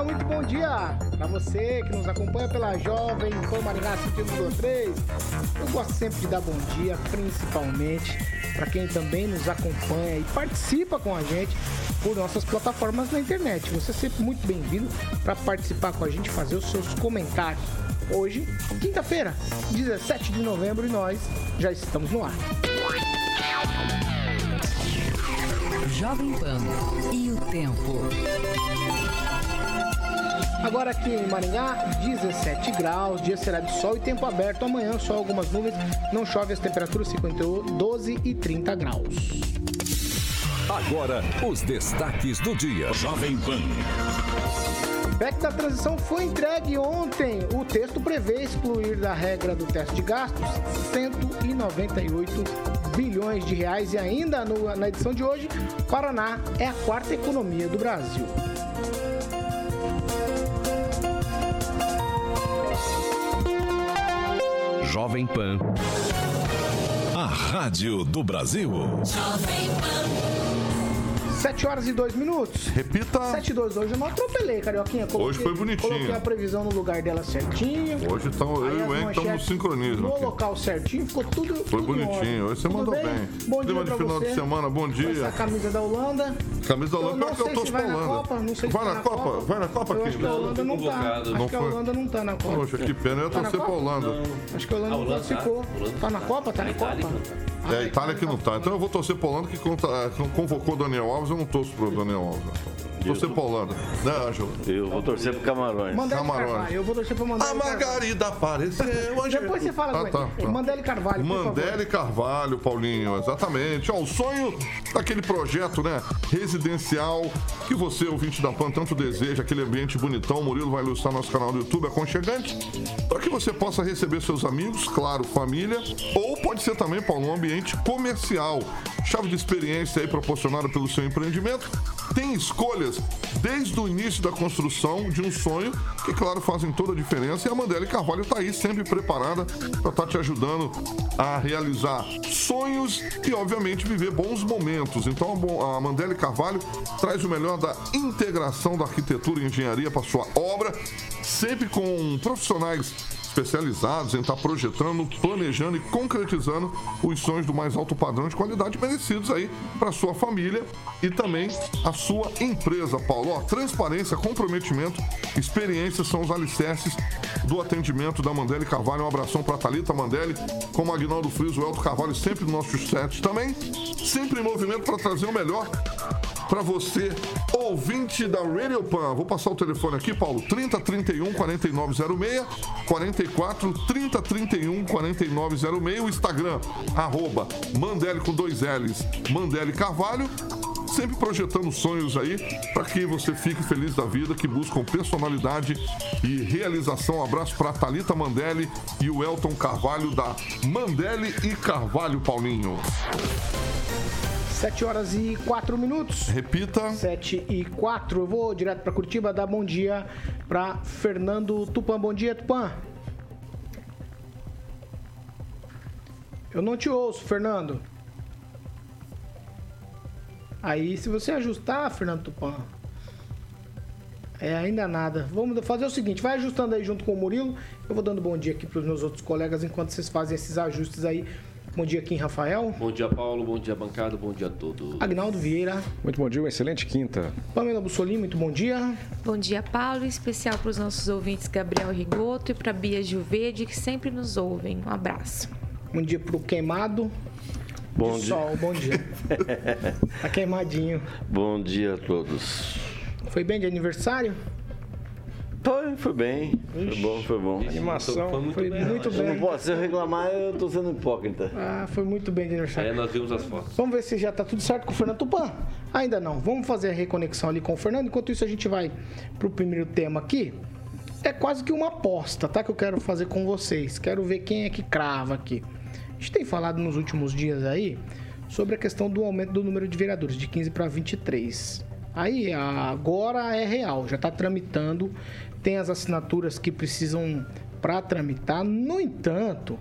Olá, muito bom dia para você que nos acompanha pela Jovem Pan Maringá 5,3. Eu gosto sempre de dar bom dia, principalmente para quem também nos acompanha e participa com a gente por nossas plataformas na internet. Você é sempre muito bem-vindo para participar com a gente, fazer os seus comentários. Hoje, quinta-feira, 17 de novembro, e nós já estamos no ar. Jovem Pan e o tempo. Agora aqui em Maringá, 17 graus, dia será de sol e tempo aberto. Amanhã só algumas nuvens, não chove, as temperaturas ficam entre 12 e 30 graus. Agora, os destaques do dia. Jovem Pan. PEC da transição foi entregue ontem. O texto prevê excluir da regra do teste de gastos 198 bilhões de reais e ainda no, na edição de hoje, Paraná é a quarta economia do Brasil. Jovem Pan. A Rádio do Brasil. Jovem Pan. 7 horas e 2 minutos. Repita. 7 e 2. Hoje eu não atropelei, Carioquinha. Coloquei, Hoje foi bonitinho. Coloquei a previsão no lugar dela certinho. Hoje tão, eu e o Henrique estamos no sincronismo. No aqui. local certinho, ficou tudo. Foi tudo bonitinho. Hoje você tudo mandou bem. bem. Bom Clima dia de final você. de semana, bom dia. Essa camisa da Holanda. Camisa da Holanda, pior que eu tô se Holanda. Copa, não sei vai se na Copa? Vai na Copa aqui? Acho que a Holanda não tá. Acho que a Holanda não tá na Copa. Poxa, que pena. Eu ia tá torcer pra Holanda. Acho que a Holanda não classificou. Tá na Copa? Tá na Copa? É, a Itália que não tá. Então eu vou torcer pra Holanda que convocou o Daniel Alves. Eu não torço pro Daniel Alves. Torcer pra Holanda, né, Ângelo? Eu vou torcer pro Camarões. Mandele Camarões. Carvalho, eu vou torcer pro Mandele A Margarida apareceu. Depois você fala ah, com tá, ele. Tá. Mandele Carvalho, Mandele Carvalho, Paulinho, exatamente. Ó, o sonho daquele projeto, né, residencial que você, ouvinte da PAN, tanto deseja, aquele ambiente bonitão. O Murilo vai ilustrar nosso canal do YouTube, aconchegante, para que você possa receber seus amigos, claro, família, ou pode ser também, Paulo, um ambiente comercial. Chave de experiência aí proporcionada pelo seu empreendimento. Tem escolhas desde o início da construção de um sonho, que, claro, fazem toda a diferença. E a Mandela Carvalho está aí sempre preparada para estar tá te ajudando a realizar sonhos e, obviamente, viver bons momentos. Então, a Mandela Carvalho traz o melhor da integração da arquitetura e engenharia para sua obra, sempre com profissionais especializados em estar projetando, planejando e concretizando os sonhos do mais alto padrão de qualidade merecidos aí para sua família e também a sua empresa, Paulo. Ó, transparência, comprometimento, experiência são os alicerces do atendimento da Mandelli Carvalho. Um abração para Thalita Mandelli, com Agnaldo Friso, o Elton Carvalho sempre nos nossos sets também. Sempre em movimento para trazer o melhor para você, ouvinte da Radio Pan. Vou passar o telefone aqui, Paulo, 3031 4906, 44 3031 4906, o Instagram, arroba Mandele com dois L's, Mandele Carvalho sempre projetando sonhos aí para que você fique feliz da vida, que buscam personalidade e realização. Um abraço para Talita Mandelli e o Elton Carvalho da Mandelli e Carvalho Paulinho. 7 horas e 4 minutos. Repita. 7 e 4. Eu vou direto para Curitiba dar bom dia para Fernando Tupan. Bom dia, Tupan. Eu não te ouço, Fernando. Aí, se você ajustar, Fernando Tupan, é ainda nada. Vamos fazer o seguinte, vai ajustando aí junto com o Murilo. Eu vou dando bom dia aqui para os meus outros colegas enquanto vocês fazem esses ajustes aí Bom dia, Kim Rafael. Bom dia, Paulo. Bom dia, bancada. Bom dia a todos. Agnaldo Vieira. Muito bom dia, uma excelente quinta. Pamela Bussolini, muito bom dia. Bom dia, Paulo. Especial para os nossos ouvintes Gabriel Rigoto e para Bia Gilvede, que sempre nos ouvem. Um abraço. Bom dia para o Queimado. Bom dia. Sol, bom dia. tá queimadinho. Bom dia a todos. Foi bem de aniversário? Foi, foi bem. Foi bom, foi bom. A animação foi muito, foi bem. muito bem. não posso, se eu reclamar, eu tô sendo hipócrita. Ah, foi muito bem de aniversário. É, nós vimos as fotos. Vamos ver se já tá tudo certo com o Fernando Tupan. Ainda não. Vamos fazer a reconexão ali com o Fernando. Enquanto isso, a gente vai para o primeiro tema aqui. É quase que uma aposta, tá? Que eu quero fazer com vocês. Quero ver quem é que crava aqui. A gente tem falado nos últimos dias aí sobre a questão do aumento do número de vereadores, de 15 para 23. Aí agora é real, já está tramitando, tem as assinaturas que precisam para tramitar. No entanto,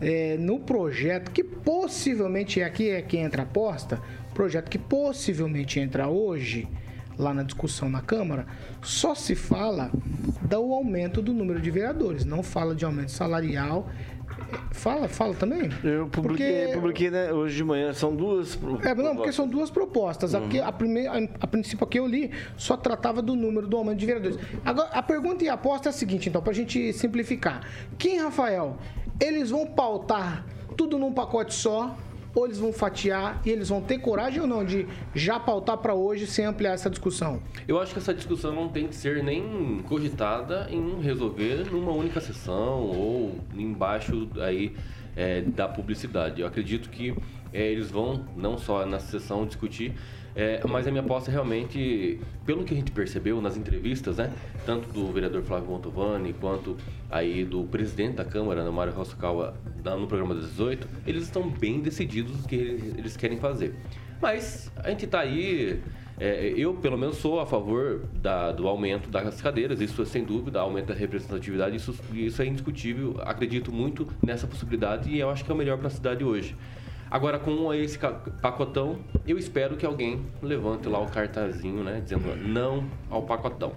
é, no projeto que possivelmente aqui é quem entra a aposta, projeto que possivelmente entra hoje lá na discussão na Câmara, só se fala do aumento do número de vereadores, não fala de aumento salarial Fala, fala também. Eu publiquei, porque... publiquei né, hoje de manhã, são duas propostas. É, não, porque são duas propostas. Uhum. A, a, primeira, a, a princípio que eu li só tratava do número do aumento de vereadores. Agora, a pergunta e a aposta é a seguinte, então, para a gente simplificar. Quem, Rafael, eles vão pautar tudo num pacote só ou eles vão fatiar e eles vão ter coragem ou não de já pautar para hoje sem ampliar essa discussão? Eu acho que essa discussão não tem que ser nem cogitada em resolver numa única sessão ou embaixo aí é, da publicidade. Eu acredito que é, eles vão não só nessa sessão discutir é, mas a minha aposta realmente, pelo que a gente percebeu nas entrevistas, né, tanto do vereador Flávio Montovani quanto aí do presidente da Câmara, né, Mário Roscawa, no programa das 18, eles estão bem decididos no que eles querem fazer. Mas a gente está aí, é, eu pelo menos sou a favor da, do aumento das cadeiras, isso sem dúvida, aumento da representatividade, isso, isso é indiscutível, acredito muito nessa possibilidade e eu acho que é o melhor para a cidade hoje. Agora, com esse pacotão, eu espero que alguém levante lá o cartazinho, né? Dizendo não ao pacotão.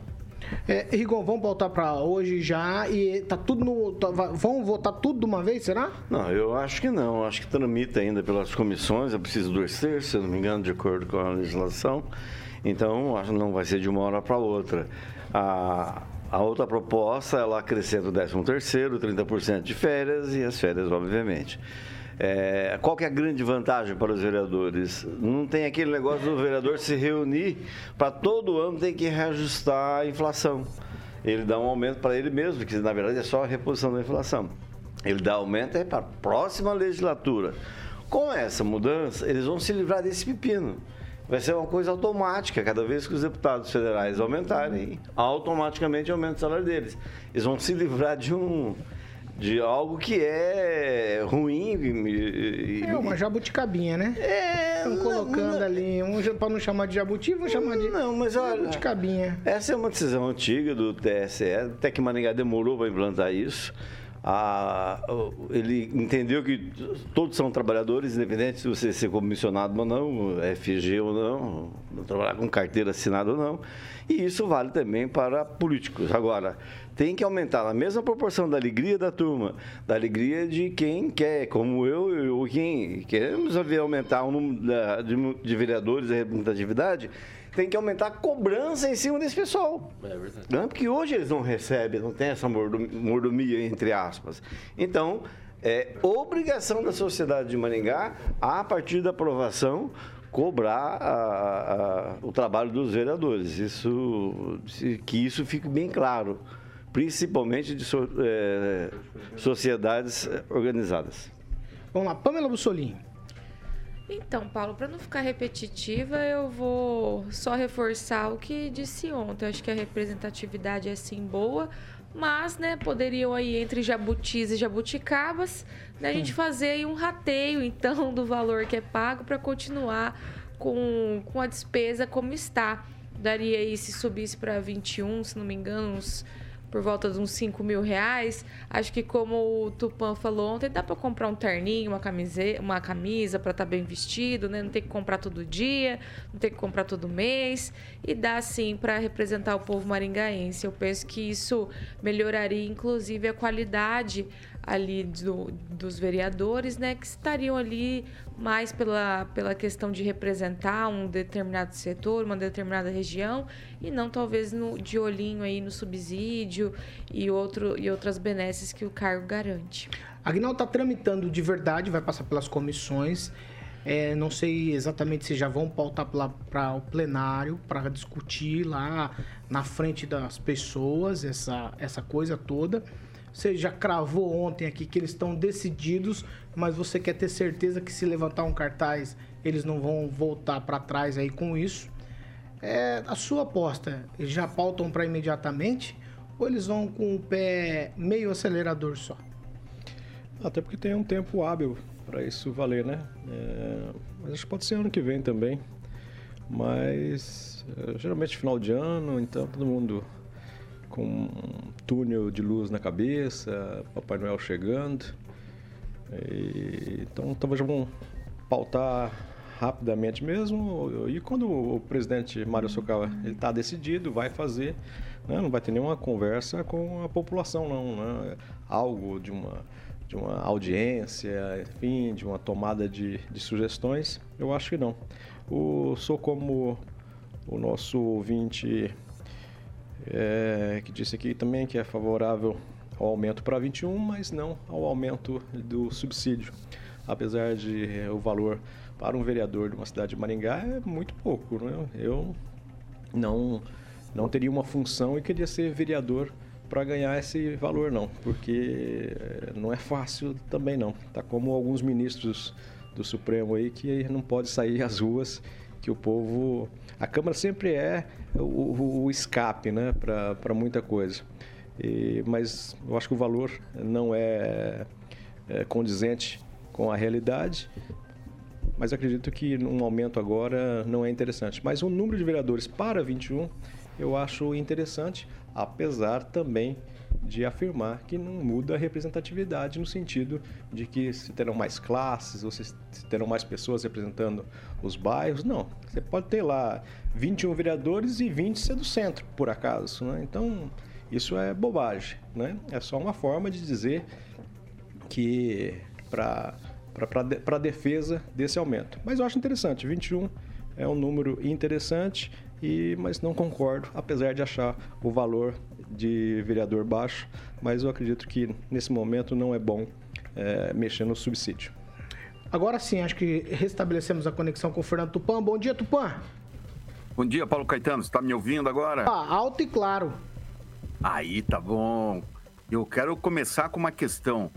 É, Rigon, vamos voltar para hoje já e tá tudo no. Tá, vão votar tudo de uma vez, será? Não, eu acho que não. Acho que tramita ainda pelas comissões. É preciso dois terços, se não me engano, de acordo com a legislação. Então, acho que não vai ser de uma hora para outra. A, a outra proposta, ela acrescenta o 13 terceiro, 30% de férias e as férias, obviamente. É, qual que é a grande vantagem para os vereadores? Não tem aquele negócio do vereador se reunir para todo ano tem que reajustar a inflação. Ele dá um aumento para ele mesmo, que na verdade é só a reposição da inflação. Ele dá aumento é para a próxima legislatura. Com essa mudança, eles vão se livrar desse pepino. Vai ser uma coisa automática, cada vez que os deputados federais aumentarem, automaticamente aumenta o salário deles. Eles vão se livrar de um de algo que é ruim. E, é uma jabuticabinha, né? É. Estão colocando não, ali, um, para não chamar de jabuti, vão chamar de não, mas olha, jabuticabinha. Essa é uma decisão antiga do TSE, até que Maringá demorou para implantar isso. Ah, ele entendeu que todos são trabalhadores, independente se você ser comissionado ou não, FG ou não, trabalhar com carteira assinada ou não. E isso vale também para políticos. Agora, tem que aumentar na mesma proporção da alegria da turma, da alegria de quem quer, como eu ou quem queremos ver aumentar o número de vereadores e representatividade, tem que aumentar a cobrança em cima desse pessoal. É verdade. Não, porque hoje eles não recebem, não tem essa mordomia, entre aspas. Então, é obrigação da sociedade de Maringá, a partir da aprovação, cobrar a, a, o trabalho dos vereadores. Isso, que isso fique bem claro principalmente de so, é, sociedades organizadas. Vamos lá, Pamela Bussolini. Então, Paulo, para não ficar repetitiva, eu vou só reforçar o que disse ontem. Eu acho que a representatividade é sim boa, mas, né, poderiam aí entre jabutis e jabuticabas, né, a gente fazer aí um rateio, então, do valor que é pago para continuar com, com a despesa como está. Daria aí, se subisse para 21, se não me engano, uns por volta de uns 5 mil reais. Acho que como o Tupan falou ontem, dá para comprar um terninho, uma, camise, uma camisa para estar tá bem vestido, né? Não tem que comprar todo dia, não tem que comprar todo mês. E dá sim para representar o povo maringaense. Eu penso que isso melhoraria, inclusive, a qualidade ali do, dos vereadores, né, que estariam ali mais pela, pela questão de representar um determinado setor, uma determinada região, e não talvez no, de olhinho aí no subsídio e, outro, e outras benesses que o cargo garante. Agnaldo está tramitando de verdade, vai passar pelas comissões. É, não sei exatamente se já vão pautar para o plenário para discutir lá na frente das pessoas essa, essa coisa toda. Você já cravou ontem aqui que eles estão decididos, mas você quer ter certeza que se levantar um cartaz eles não vão voltar para trás aí com isso. É, a sua aposta, eles já pautam para imediatamente ou eles vão com o pé meio acelerador só? Até porque tem um tempo hábil para isso valer, né? É, mas acho que pode ser ano que vem também. Mas é, geralmente final de ano, então todo mundo com um túnel de luz na cabeça, Papai Noel chegando. E, então talvez vão pautar rapidamente mesmo. E quando o presidente Mário Sokawa está decidido, vai fazer, né? não vai ter nenhuma conversa com a população, não. Né? Algo de uma, de uma audiência, enfim, de uma tomada de, de sugestões, eu acho que não. O, sou como o nosso ouvinte é, que disse aqui também que é favorável ao aumento para 21, mas não ao aumento do subsídio. Apesar de o valor para um vereador de uma cidade de Maringá é muito pouco. Né? Eu não, não teria uma função e queria ser vereador para ganhar esse valor, não, porque eh, não é fácil também não. Tá como alguns ministros do Supremo aí que não pode sair às ruas, que o povo. A Câmara sempre é o, o escape né, para muita coisa. E, mas eu acho que o valor não é, é condizente com a realidade mas acredito que um aumento agora não é interessante. Mas o número de vereadores para 21 eu acho interessante, apesar também de afirmar que não muda a representatividade no sentido de que se terão mais classes ou se terão mais pessoas representando os bairros. Não, você pode ter lá 21 vereadores e 20 ser do centro, por acaso. Né? Então, isso é bobagem. Né? É só uma forma de dizer que para a defesa desse aumento. Mas eu acho interessante, 21 é um número interessante, e, mas não concordo, apesar de achar o valor de vereador baixo, mas eu acredito que nesse momento não é bom é, mexer no subsídio. Agora sim, acho que restabelecemos a conexão com o Fernando Tupan. Bom dia, Tupan. Bom dia, Paulo Caetano. Você está me ouvindo agora? Ah, alto e claro. Aí, tá bom. Eu quero começar com uma questão.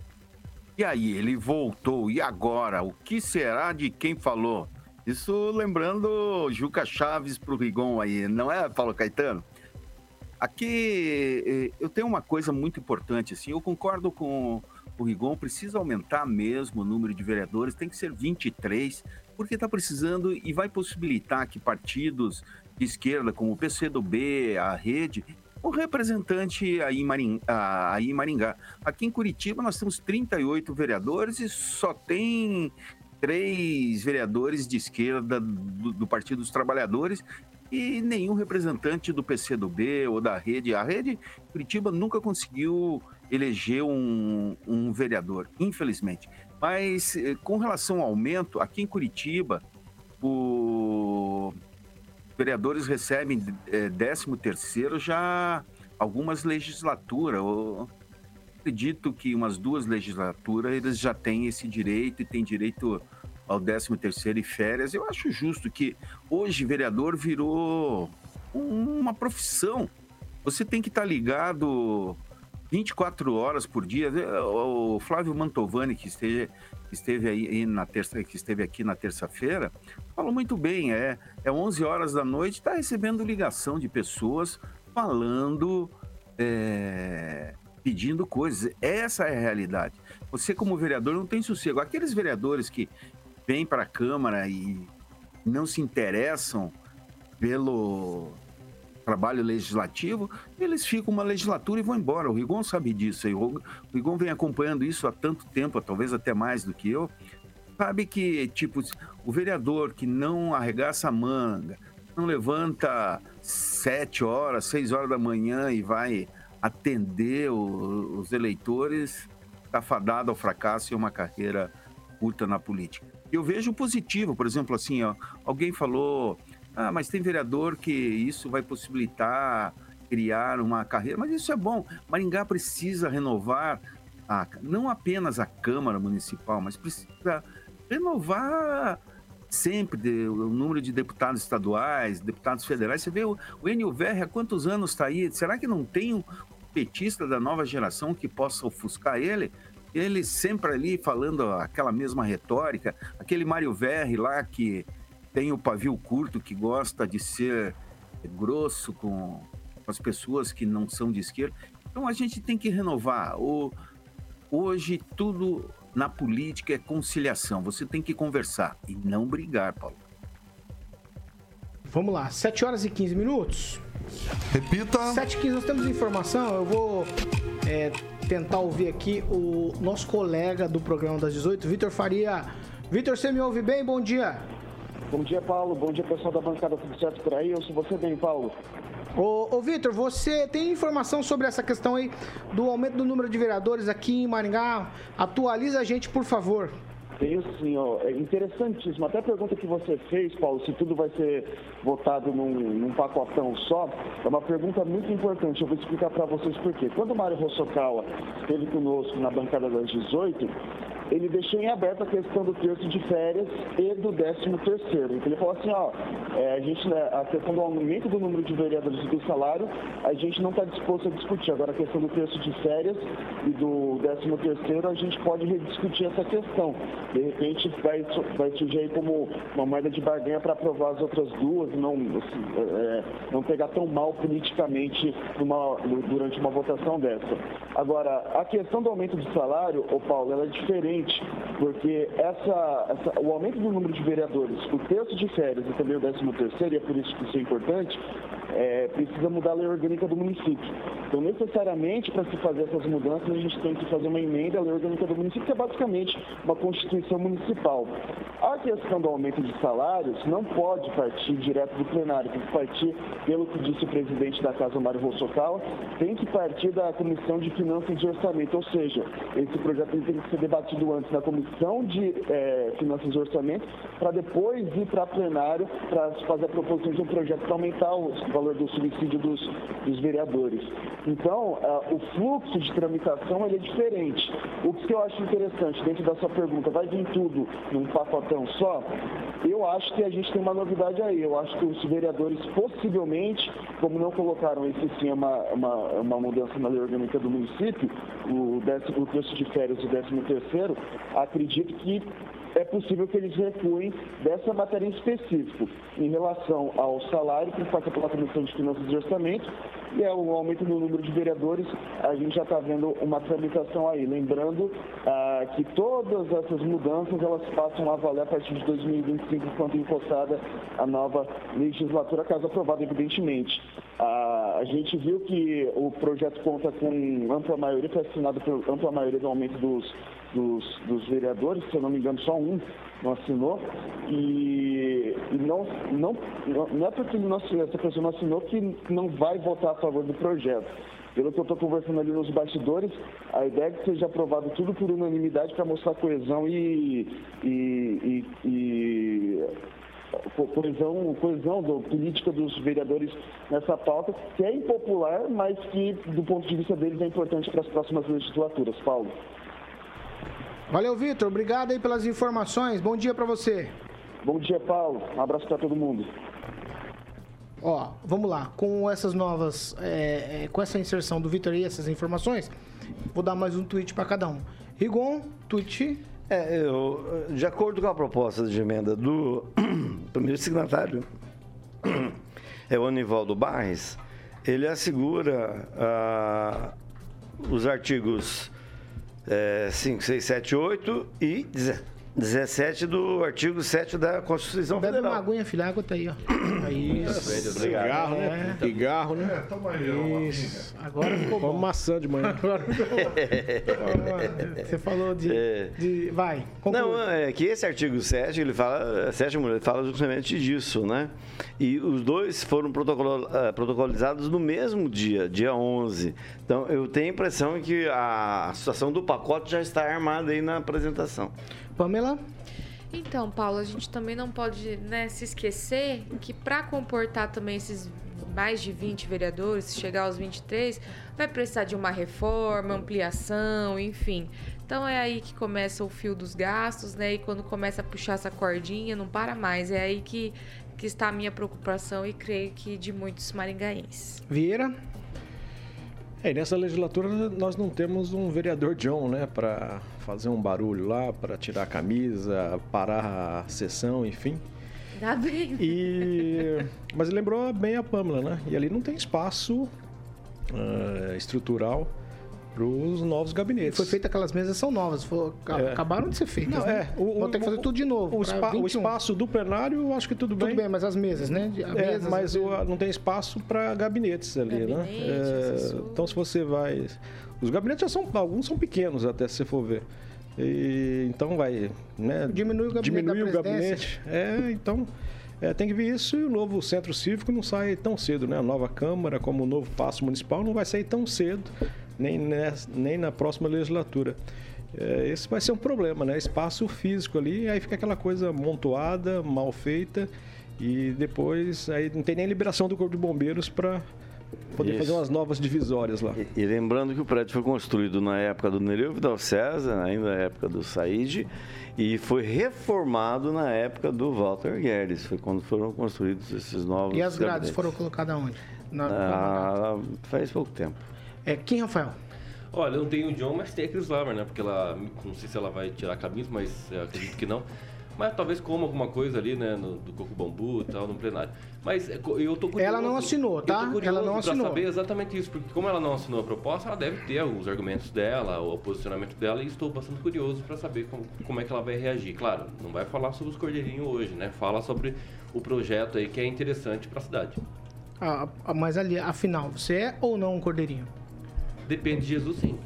E aí, ele voltou. E agora? O que será de quem falou? Isso lembrando Juca Chaves pro Rigon aí, não é, Paulo Caetano? Aqui eh, eu tenho uma coisa muito importante, assim, eu concordo com o Rigon, precisa aumentar mesmo o número de vereadores, tem que ser 23, porque está precisando e vai possibilitar que partidos de esquerda, como o PCdoB, a Rede, o representante aí em, aí em Maringá. Aqui em Curitiba nós temos 38 vereadores e só tem três vereadores de esquerda do, do Partido dos Trabalhadores e nenhum representante do PCdoB ou da rede. A rede Curitiba nunca conseguiu eleger um, um vereador, infelizmente. Mas eh, com relação ao aumento, aqui em Curitiba, o vereadores recebem é, 13 terceiro já algumas legislaturas. Eu acredito que umas duas legislaturas eles já têm esse direito e têm direito ao 13 terceiro e férias. Eu acho justo que hoje vereador virou uma profissão. Você tem que estar ligado 24 horas por dia. O Flávio Mantovani, que esteve, esteve aí na terça, que esteve aqui na terça-feira, falou muito bem. É, é 11 horas da noite, está recebendo ligação de pessoas falando, é, pedindo coisas. Essa é a realidade. Você, como vereador, não tem sossego. Aqueles vereadores que vêm para a Câmara e não se interessam pelo trabalho legislativo, eles ficam uma legislatura e vão embora. O Rigon sabe disso. O Rigon vem acompanhando isso há tanto tempo, talvez até mais do que eu. Sabe que, tipo, o vereador que não arregaça a manga, não levanta sete horas, seis horas da manhã e vai atender os eleitores, está fadado ao fracasso e uma carreira curta na política. Eu vejo positivo, por exemplo, assim, ó, alguém falou ah, mas tem vereador que isso vai possibilitar criar uma carreira, mas isso é bom. Maringá precisa renovar a, não apenas a Câmara Municipal, mas precisa renovar sempre de, o número de deputados estaduais, deputados federais. Você vê o, o NUVR há quantos anos está aí? Será que não tem um petista da nova geração que possa ofuscar ele? Ele sempre ali falando aquela mesma retórica, aquele Mário Verri lá que tem o pavio curto, que gosta de ser grosso com as pessoas que não são de esquerda. Então a gente tem que renovar. O, hoje tudo na política é conciliação. Você tem que conversar e não brigar, Paulo. Vamos lá, 7 horas e 15 minutos. Repita. 7 e 15 nós temos informação. Eu vou é, tentar ouvir aqui o nosso colega do programa das 18, Vitor Faria. Vitor, você me ouve bem? Bom dia. Bom dia, Paulo. Bom dia, pessoal da bancada Tudo Certo por aí. Eu sou você bem, Paulo. Ô, ô Vitor, você tem informação sobre essa questão aí do aumento do número de vereadores aqui em Maringá? Atualiza a gente, por favor. Tenho sim, ó. É interessantíssimo. Até a pergunta que você fez, Paulo, se tudo vai ser votado num, num pacotão só, é uma pergunta muito importante. Eu vou explicar para vocês por quê. Quando o Mário Rossokawa esteve conosco na bancada das 18, ele deixou em aberto a questão do terço de férias e do 13 terceiro. Então ele falou assim, ó, é, a gente, né, a questão do aumento do número de vereadores e do salário, a gente não está disposto a discutir. Agora a questão do terço de férias e do 13 terceiro, a gente pode rediscutir essa questão. De repente vai, vai surgir aí como uma moeda de barganha para aprovar as outras duas, não, assim, é, não pegar tão mal politicamente numa, durante uma votação dessa. Agora, a questão do aumento de salário, ô Paulo, ela é diferente porque essa, essa, o aumento do número de vereadores, o terço de férias e também o décimo terceiro, e é por isso que isso é importante, é, precisa mudar a lei orgânica do município. Então, necessariamente, para se fazer essas mudanças, a gente tem que fazer uma emenda à lei orgânica do município, que é basicamente uma constituição municipal. A questão do aumento de salários não pode partir direto do plenário, tem que partir, pelo que disse o presidente da Casa, Mário Rossokawa, tem que partir da Comissão de Finanças e Orçamento, ou seja, esse projeto tem que ser debatido antes na Comissão de é, Finanças e Orçamento, para depois ir para plenário para fazer a proposição de um projeto para aumentar o valor do subsídio dos, dos vereadores. Então, uh, o fluxo de tramitação é diferente. O que eu acho interessante dentro da sua pergunta, vai vir tudo num pacotão só? Eu acho que a gente tem uma novidade aí. Eu acho que os vereadores possivelmente, como não colocaram esse sim uma, uma, uma mudança na lei orgânica do município, o, décimo, o terço de férias e o décimo terceiro, acredito que é possível que eles recuem dessa matéria em específico, em relação ao salário que passa pela Comissão de Finanças e Orçamento, e é o aumento do número de vereadores, a gente já está vendo uma tramitação aí. Lembrando ah, que todas essas mudanças elas passam a valer a partir de 2025, quando encostada a nova legislatura, caso aprovada, evidentemente. Ah, a gente viu que o projeto conta com ampla maioria, foi assinado por ampla maioria do aumento dos dos, dos vereadores, se eu não me engano, só um não assinou. E, e não, não, não é porque não assinou, essa pessoa não assinou que não vai votar a favor do projeto. Pelo que eu estou conversando ali nos bastidores, a ideia é que seja aprovado tudo por unanimidade para mostrar coesão e, e, e, e coesão, coesão do, política dos vereadores nessa pauta, que é impopular, mas que, do ponto de vista deles, é importante para as próximas legislaturas. Paulo. Valeu, Vitor. Obrigado aí pelas informações. Bom dia para você. Bom dia, Paulo. Um abraço para todo mundo. Ó, vamos lá. Com essas novas, é, é, com essa inserção do Vitor e essas informações, vou dar mais um tweet para cada um. Rigon, tweet. É, eu, de acordo com a proposta de emenda do primeiro signatário, é o Anivaldo Barres, ele assegura ah, os artigos é, 5, 6, 7, 8 e 17 do artigo 7 da Constituição Bebe Federal. uma aguinha, filha, a água tá aí, ó. Aí, Cigarro, né? Cigarro, né? É, toma aí, Isso. Agora ficou bom. maçã de manhã. Agora ficou bom. Você falou de, É. de- Vai, conclui. Não, é que esse artigo 7, ele fala, 7, ele fala justamente disso, né? E os dois foram protocolo- eh, protocolizados no mesmo dia, dia 11. Então, eu tenho a impressão que a situação do pacote já está armada aí na apresentação. Pamela? Então, Paulo, a gente também não pode né, se esquecer que para comportar também esses mais de 20 vereadores, se chegar aos 23, vai precisar de uma reforma, ampliação, enfim. Então é aí que começa o fio dos gastos, né? E quando começa a puxar essa cordinha, não para mais. É aí que, que está a minha preocupação e creio que de muitos maringaenses. Vieira? É, e nessa legislatura nós não temos um vereador John, né, para fazer um barulho lá, para tirar a camisa, parar a sessão, enfim. Ainda bem. E... Mas lembrou bem a Pâmela, né? E ali não tem espaço uh, estrutural para os novos gabinetes. Foi feita aquelas mesas são novas, foi, é. acabaram de ser feitas. Não, né? é. O, Vou ter que fazer tudo de novo. O, spa, o, espaço do plenário, eu acho que tudo bem. Tudo bem, mas as mesas, né? A é, mesas, mas o, não tem espaço para gabinetes ali, né? Gabinete, né? É, então, se você vai. Os gabinetes já são. Alguns são pequenos, até se você for ver. E, então vai. Né? Diminui o gabinete. Diminui o gabinete. É, então. É, tem que ver isso e o novo centro cívico não sai tão cedo, né? A nova Câmara, como o novo passo municipal, não vai sair tão cedo nem, nessa, nem na próxima legislatura. É, esse vai ser um problema, né? Espaço físico ali, aí fica aquela coisa montuada, mal feita e depois aí não tem nem liberação do Corpo de Bombeiros para poder Isso. fazer umas novas divisórias lá. E, e, lembrando que o prédio foi construído na época do Nereu Vidal César, ainda na época do Said, e foi reformado na época do Walter Guedes. Foi quando foram construídos esses novos. E as grades foram colocadas onde? Na, ah, faz pouco tempo. É, quem, Rafael? Olha, não tem o John, mas tem a Chris Lamar, né? Porque ela, não sei se ela vai tirar caminhos, mas acredito que não. Mas talvez coma alguma coisa ali, né? No, do coco bambu e tal, no plenário. Mas é, eu tô curioso. Ela não assinou, tá? ela não assinou. saber exatamente isso, porque como ela não assinou a proposta, ela deve ter os argumentos dela, o posicionamento dela, e estou bastante curioso para saber como, como é que ela vai reagir. Claro, não vai falar sobre os cordeirinhos hoje, né? Fala sobre o projeto aí que é interessante para a cidade. Ah, mas ali, afinal, você é ou não um cordeirinho? Depende de Jesus, sim.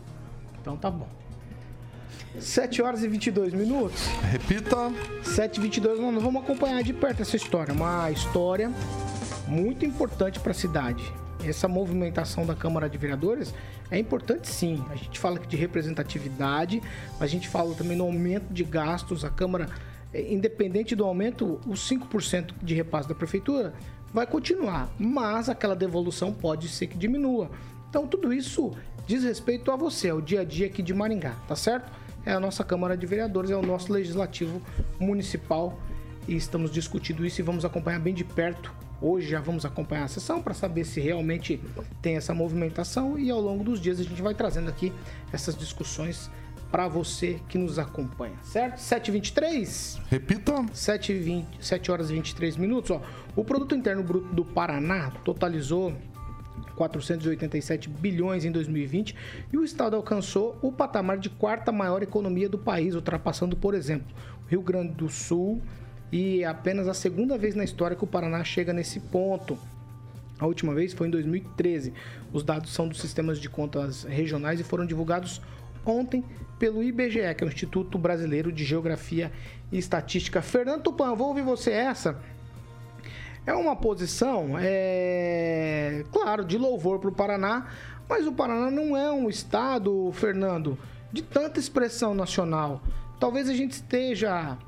Então tá bom. 7 horas e 22 minutos. Repita. 7 e 22, nós vamos acompanhar de perto essa história. Uma história muito importante para a cidade. Essa movimentação da Câmara de Vereadores é importante sim. A gente fala aqui de representatividade, a gente fala também no aumento de gastos. A Câmara, é, independente do aumento, os 5% de repasse da Prefeitura vai continuar, mas aquela devolução pode ser que diminua. Então tudo isso diz respeito a você, ao dia a dia aqui de Maringá, tá certo? É a nossa Câmara de Vereadores, é o nosso legislativo municipal e estamos discutindo isso e vamos acompanhar bem de perto. Hoje já vamos acompanhar a sessão para saber se realmente tem essa movimentação e ao longo dos dias a gente vai trazendo aqui essas discussões para você que nos acompanha, certo? 7h23? Repita. 7, 20, 7 horas e 23 minutos. Ó. O Produto Interno Bruto do Paraná totalizou 487 bilhões em 2020 e o estado alcançou o patamar de quarta maior economia do país, ultrapassando, por exemplo, o Rio Grande do Sul e é apenas a segunda vez na história que o Paraná chega nesse ponto. A última vez foi em 2013. Os dados são dos sistemas de contas regionais e foram divulgados ontem pelo IBGE, que é o Instituto Brasileiro de Geografia e Estatística. Fernando Tupan, vou ouvir você essa é uma posição, é, claro, de louvor para o Paraná, mas o Paraná não é um estado, Fernando, de tanta expressão nacional. Talvez a gente esteja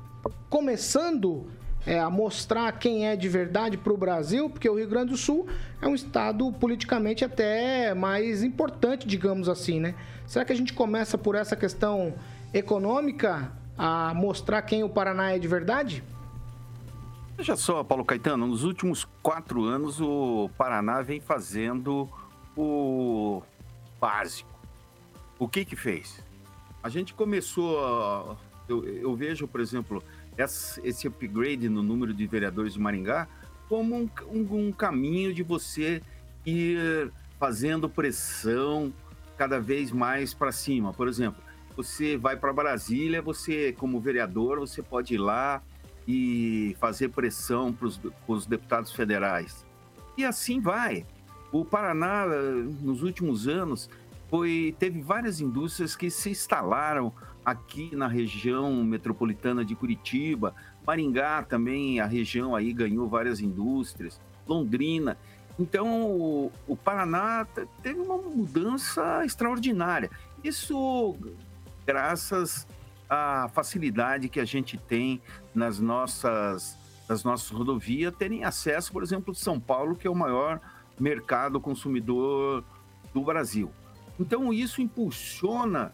começando é, a mostrar quem é de verdade para o Brasil, porque o Rio Grande do Sul é um estado politicamente até mais importante, digamos assim, né? Será que a gente começa por essa questão econômica a mostrar quem o Paraná é de verdade? Veja só, Paulo Caetano, nos últimos quatro anos o Paraná vem fazendo o básico. O que que fez? A gente começou, eu, eu, vejo, por exemplo, esse upgrade no número de vereadores de Maringá como um, um, um caminho de você ir fazendo pressão cada vez mais para cima. Por exemplo, você vai para Brasília, você como vereador, você pode ir lá, e fazer pressão para os deputados federais. E assim vai. O Paraná, nos últimos anos, foi, teve várias indústrias que se instalaram aqui na região metropolitana de Curitiba. Maringá também, a região aí ganhou várias indústrias. Londrina. Então, o, o Paraná teve uma mudança extraordinária. Isso graças a facilidade que a gente tem nas nossas, nas nossas rodovias terem acesso, por exemplo, de São Paulo, que é o maior mercado consumidor do Brasil. Então, isso impulsiona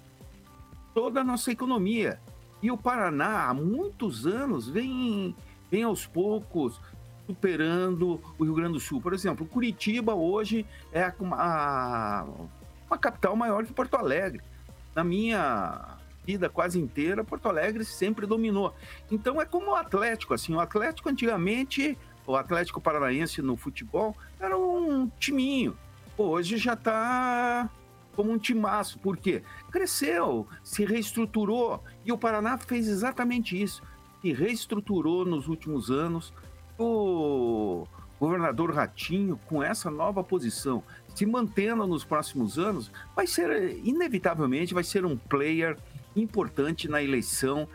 toda a nossa economia. E o Paraná, há muitos anos, vem, vem aos poucos superando o Rio Grande do Sul. Por exemplo, Curitiba hoje é a, a uma capital maior que Porto Alegre. Na minha vida quase inteira, Porto Alegre sempre dominou. Então é como o Atlético, assim, o Atlético antigamente, o Atlético Paranaense no futebol era um timinho. Hoje já está como um timaço, por quê? Cresceu, se reestruturou e o Paraná fez exatamente isso. Se reestruturou nos últimos anos. O governador Ratinho, com essa nova posição, se mantendo nos próximos anos, vai ser, inevitavelmente, vai ser um player importante na eleição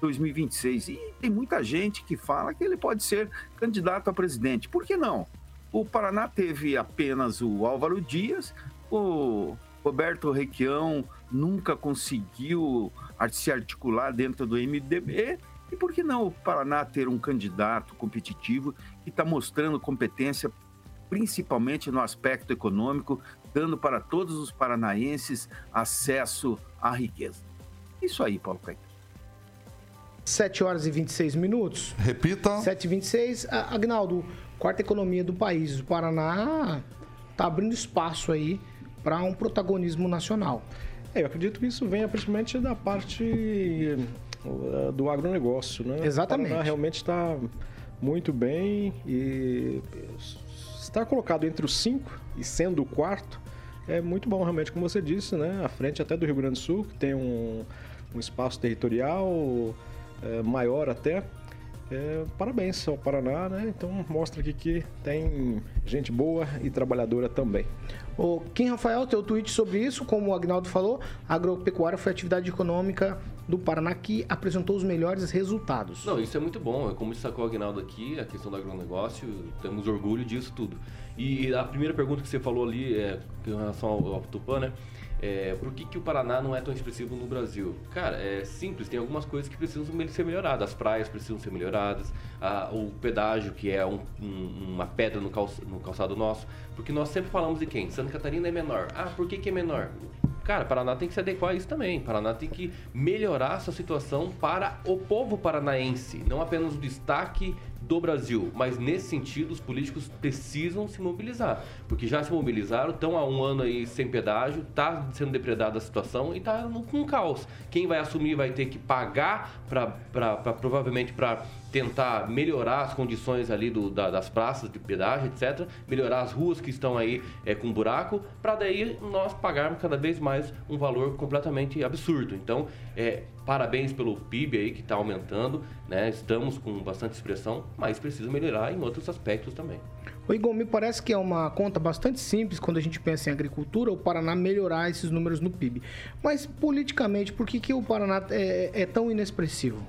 2026. E tem muita gente que fala que ele pode ser candidato a presidente. Por que não? O Paraná teve apenas o Álvaro Dias, o Roberto Requião nunca conseguiu se articular dentro do MDB. E por que não o Paraná ter um candidato competitivo que está mostrando competência, principalmente no aspecto econômico, dando para todos os paranaenses acesso à riqueza? Isso aí, Paulo Caetano. 7 horas e 26 minutos. Repita. 7 e 26. Agnaldo, quarta economia do país. O Paraná está abrindo espaço aí para um protagonismo nacional. É, eu acredito que isso venha principalmente da parte uh, do agronegócio, né? Exatamente. O Paraná realmente está muito bem e estar colocado entre os cinco e sendo o quarto é muito bom realmente, como você disse, né? À frente até do Rio Grande do Sul, que tem um, um espaço territorial é, maior até. É, parabéns ao Paraná, né? Então mostra aqui que tem gente boa e trabalhadora também. O Kim Rafael, teu tweet sobre isso, como o Agnaldo falou, a agropecuária foi a atividade econômica do Paraná que apresentou os melhores resultados. Não, isso é muito bom. É como destacou o Agnaldo aqui, a questão do agronegócio, temos orgulho disso tudo. E a primeira pergunta que você falou ali, é, em relação ao, ao Tupã, né? É, por que, que o Paraná não é tão expressivo no Brasil? Cara, é simples, tem algumas coisas que precisam ser melhoradas. As praias precisam ser melhoradas, a, o pedágio, que é um, um, uma pedra no, no, calçado nosso. Porque nós sempre falamos de quem? Santa Catarina é menor. Ah, por que, que é menor? Cara, Paraná tem que se adequar a isso também. Paraná tem que melhorar essa situação para o povo paranaense, não apenas o destaque do Brasil. Mas nesse sentido, os políticos precisam se mobilizar, porque já se mobilizaram, estão há um ano aí sem pedágio, está sendo depredada a situação e está com um caos. Quem vai assumir vai ter que pagar para provavelmente para tentar melhorar as condições ali do, da, das praças de pedágio, etc. Melhorar as ruas que estão aí é, com buraco, para daí nós pagarmos cada vez mais um valor completamente absurdo. Então, é, parabéns pelo PIB aí que está aumentando, né? Estamos com bastante expressão, mas precisa melhorar em outros aspectos também. O Igor, me parece que é uma conta bastante simples quando a gente pensa em agricultura, o Paraná melhorar esses números no PIB. Mas politicamente, por que, que o Paraná é, é tão inexpressivo?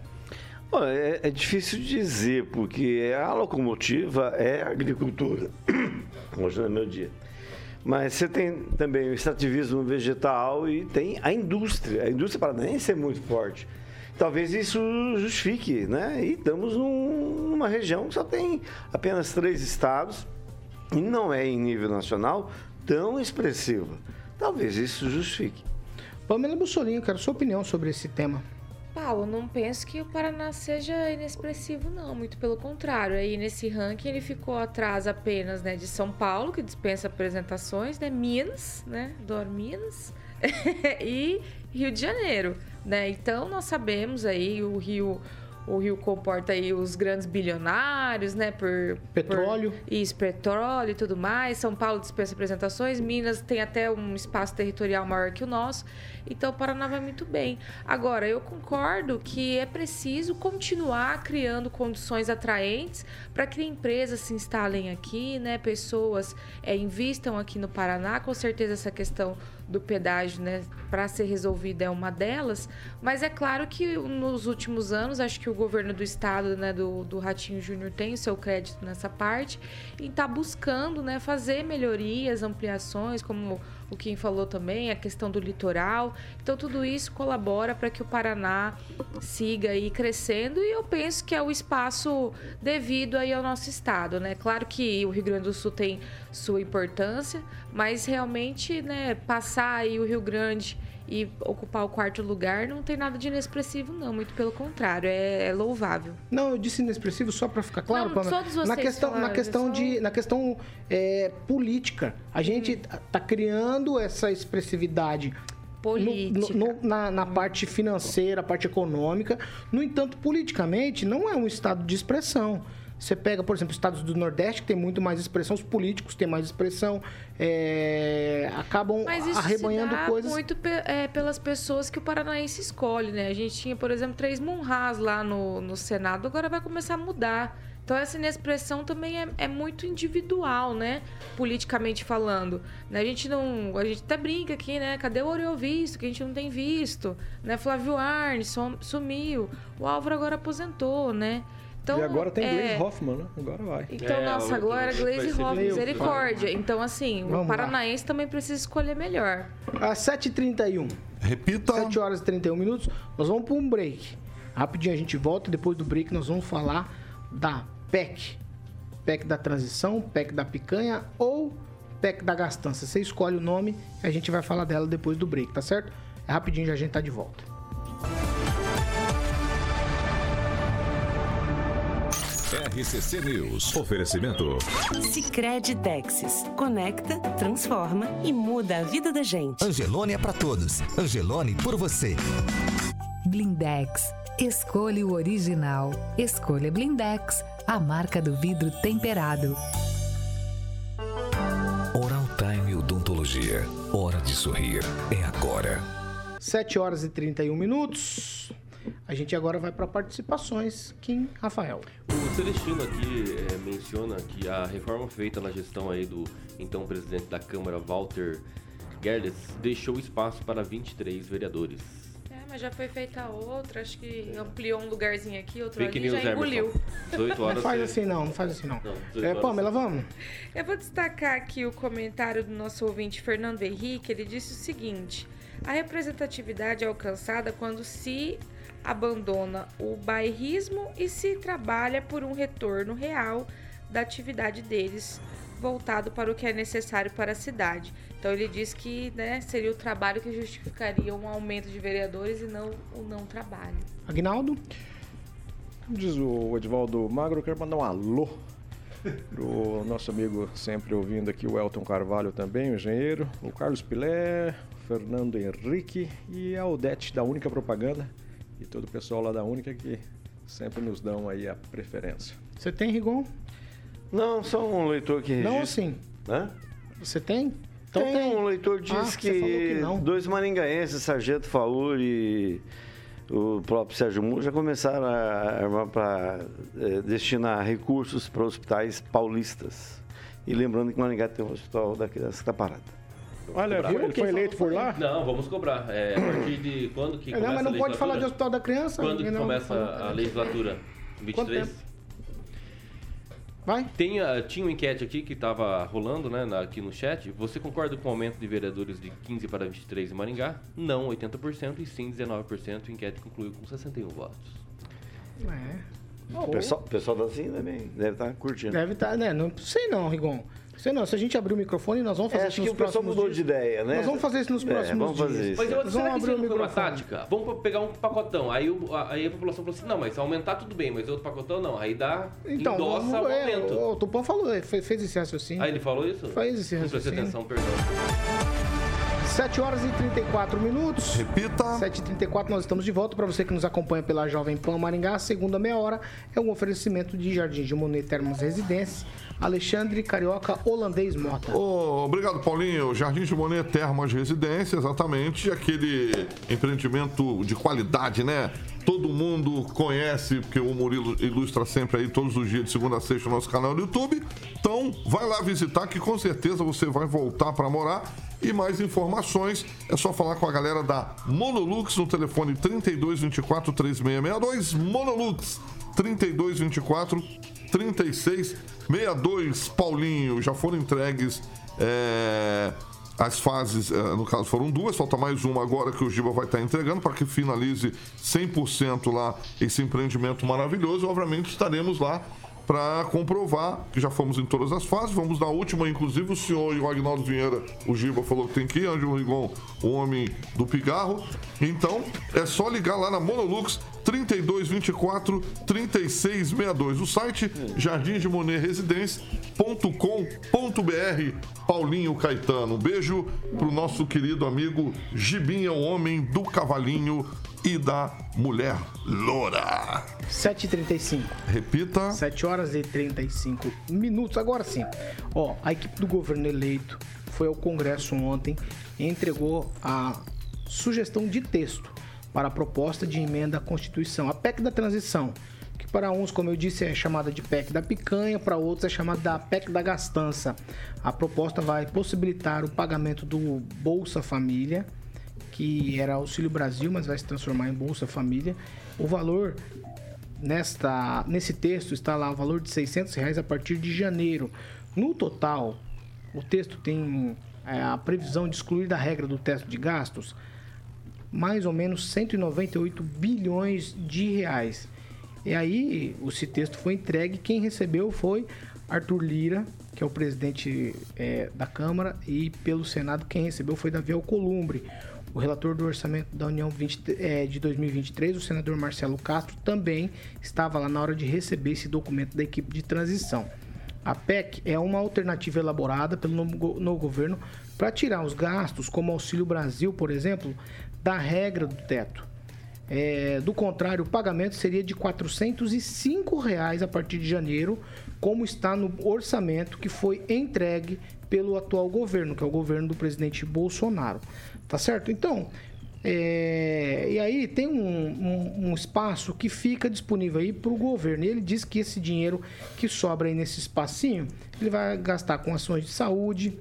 Bom, é, é, difícil dizer, porque a locomotiva é a agricultura. Hoje não é meu dia. Mas você tem também o extrativismo vegetal e tem a indústria. A indústria paranaense é muito forte. Talvez isso justifique, né? E estamos num, numa região que só tem apenas três estados e não é em nível nacional tão expressiva. Talvez isso justifique. Pamela Bussolinho, quero sua opinião sobre esse tema. Paulo, não penso que o Paraná seja inexpressivo, não. Muito pelo contrário. Aí nesse ranking ele ficou atrás apenas né, de São Paulo, que dispensa apresentações, né? Minas, né? Dor Minas. e Rio de Janeiro, né? Então nós sabemos aí o Rio o Rio comporta aí os grandes bilionários, né? Por petróleo. Por, isso, petróleo e tudo mais. São Paulo dispensa apresentações. Minas tem até um espaço territorial maior que o nosso. Então, o Paraná vai muito bem. Agora, eu concordo que é preciso continuar criando condições atraentes para que empresas se instalem aqui, né? Pessoas é, invistam aqui no Paraná. Com certeza, essa questão do pedágio, né, para ser resolvida é uma delas. Mas é claro que nos últimos anos, acho que o governo do estado, né, do, do Ratinho Júnior tem o seu crédito nessa parte e está buscando, né, fazer melhorias, ampliações, como o Kim falou também, a questão do litoral. Então, tudo isso colabora para que o Paraná siga aí crescendo e eu penso que é o espaço devido aí ao nosso estado, né? Claro que o Rio Grande do Sul tem sua importância, mas realmente, né, passar aí o Rio Grande e ocupar o quarto lugar, não tem nada de inexpressivo, não. Muito pelo contrário, é, é louvável. Não, eu disse inexpressivo só para ficar claro, Não, Pamela. todos vocês na questão, na falaram, questão eu só- de, na questão é, política, a gente Hum. tá criando essa expressividade Política. no- no- na, na parte financeira, parte econômica. No entanto, politicamente, não é um estado de expressão. Você pega, por exemplo, estados do Nordeste, que tem muito mais expressão, os políticos têm mais expressão, é, acabam Mas isso arrebanhando se dá coisas. muito pe- é, pelas pessoas que o paranaense escolhe, né? A gente tinha, por exemplo, três Munhás lá no, no Senado, agora vai começar a mudar. Então essa inexpressão também é, é muito individual, né? Politicamente falando. Né? A gente não. A gente até brinca aqui, né? Cadê o Oreo visto? Que a gente não tem visto. Né? Flávio Arnes som- sumiu. O Álvaro agora aposentou, né? Então, e agora tem é, Gleisi Hoffmann, né? Agora vai. Então, É, nossa, agora Glaze Hoffman, misericórdia. Então, assim, Vamos o lá. paranaense também precisa escolher melhor. Às 7h31. Repita. 7 horas e 31 minutos. Nós vamos para um break. Rapidinho a gente volta e depois do break nós vamos falar da PEC. PEC da transição, PEC da picanha ou PEC da gastança. Você escolhe o nome e a gente vai falar dela depois do break, tá certo? É rapidinho já a gente tá de volta. RCC News. Oferecimento. Sicredi Texas. Conecta, transforma e muda a vida da gente. Angelone é pra todos. Angelone por você. Blindex. Escolha o original. Escolha Blindex, a marca do vidro temperado. Oral Time Odontologia. Hora de sorrir. É agora. 7 horas e 31 minutos. A gente agora vai para participações. Kim Rafael. O Celestino aqui eh, menciona que a reforma feita na gestão aí do então presidente da Câmara, Walter Gerdes, deixou espaço para 23 vereadores. É, mas já foi feita outra, acho que ampliou um lugarzinho aqui, outro Fake ali, news, já engoliu. Emerson. 18 Não horas. faz você- assim não, não faz assim não. Não, 18 É. Pamela, vamos? Eu vou destacar aqui o comentário do nosso ouvinte Fernando Henrique. Ele disse o seguinte: a representatividade é alcançada quando se abandona o bairrismo e se trabalha por um retorno real da atividade deles, voltado para o que é necessário para a cidade. Então ele diz que né, seria o trabalho que justificaria um aumento de vereadores e não o não trabalho. Agnaldo? Diz o Edvaldo Magro, eu quero mandar um alô pro nosso amigo sempre ouvindo aqui, o Elton Carvalho também, o engenheiro, o Carlos Pilé, o Fernando Henrique e a Odete da Única Propaganda e todo o pessoal lá da Única que sempre nos dão aí a preferência. Você tem, Rigon? Não, só um leitor que registra. Não assim. Hã? Você tem? Então tem, tem. um leitor diz Ah, que, que não. dois maringaenses, Sargento Faur e o próprio Sérgio Muro, já começaram a armar para destinar recursos para hospitais paulistas. E lembrando que Maringá tem um hospital da criança que está parado. Olha, Cobrar. ele foi eleito por lá? Não, vamos cobrar. É, a partir de quando que Não, começa mas não a pode falar de legislatura? Hospital da Criança? Quando que Não, começa a legislatura? Quanto 23? tempo? Vai? Tem, ah, tinha uma enquete aqui que estava rolando né, na- aqui no chat. Você concorda com o aumento de vereadores de 15 para 23 em Maringá? Não, 80% e sim 19%. A enquete concluiu com 61 votos. É. O pessoal, pessoal da Sim também deve estar curtindo. Deve estar, né? Não sei não, Rigon. Sei não. Se a gente abrir o microfone, nós vamos fazer É, isso acho que nos o pessoal próximos mudou dias. de ideia, né? Nós vamos fazer isso nos É, próximos vamos fazer dias. isso. Mas eu, Nós será vamos que abrir isso não uma tática? Vamos pegar um pacotão. Aí, o- a- aí a população falou assim, não, mas se aumentar tudo bem, mas outro pacotão não. Aí dá, Então, endossa vamos, o é, aumento. o, o Tupã falou, fez, fez esse raciocínio. Ah, ele falou isso? Fez esse Não prestei raciocínio. atenção, perdão. 7 horas e 34 minutos. Repita. 7h34, nós estamos de volta. Para você que nos acompanha pela Jovem Pan Maringá, a segunda meia hora é um oferecimento de Jardim de Monet Termas Residência, Alexandre Carioca Holandês Mota. Ô, obrigado, Paulinho. Jardim de Monet Termas Residência, exatamente aquele empreendimento de qualidade, né? Todo mundo conhece, porque o Murilo ilustra sempre aí todos os dias, de segunda a sexta, no nosso canal no YouTube. Então, vai lá visitar que com certeza você vai voltar para morar. E mais informações é só falar com a galera da Monolux no telefone 3224 3662. Monolux 3224 3662. Paulinho, já foram entregues é, as fases, é, no caso foram duas, falta mais uma agora que o Giba vai estar entregando para que finalize 100% lá esse empreendimento maravilhoso. Obviamente estaremos lá para comprovar que já fomos em todas as fases. Vamos na última, inclusive o senhor e o Agnaldo Vieira, o Giba falou que tem que ir, Ângelo Rigon, o homem do pigarro. Então, é só ligar lá na Monolux 3224 3662. O site jardimdemoneresidência.com.br. Paulinho Caetano. Um beijo pro nosso querido amigo Gibinha, o homem do cavalinho e da mulher loura. 7h35. Repita. 7 horas e 35 minutos. Agora sim, ó, a equipe do governo eleito foi ao Congresso ontem e entregou a sugestão de texto para a proposta de emenda à Constituição, a PEC da transição, que para uns, como eu disse, é chamada de PEC da picanha, para outros é chamada da PEC da gastança. A proposta vai possibilitar o pagamento do Bolsa Família, que era Auxílio Brasil, mas vai se transformar em Bolsa Família. O valor nesta nesse texto está lá o valor de 600 reais a partir de janeiro. No total, o texto tem é, a previsão de excluir da regra do teto de gastos mais ou menos 198 bilhões de reais. E aí, esse texto foi entregue, quem recebeu foi Arthur Lira, que é o presidente é, da Câmara, e pelo Senado quem recebeu foi Davi Alcolumbre. O relator do orçamento da União 20, é, de 2023, o senador Marcelo Castro, também estava lá na hora de receber esse documento da equipe de transição. A PEC é uma alternativa elaborada pelo novo, novo governo para tirar os gastos, como Auxílio Brasil, por exemplo, da regra do teto. É, do contrário, o pagamento seria de 405 reais a partir de janeiro, como está no orçamento que foi entregue pelo atual governo, que é o governo do presidente Bolsonaro. Tá certo? Então, é, e aí tem um, um, um, espaço que fica disponível aí para o governo. E ele diz que esse dinheiro que sobra aí nesse espacinho, ele vai gastar com ações de saúde,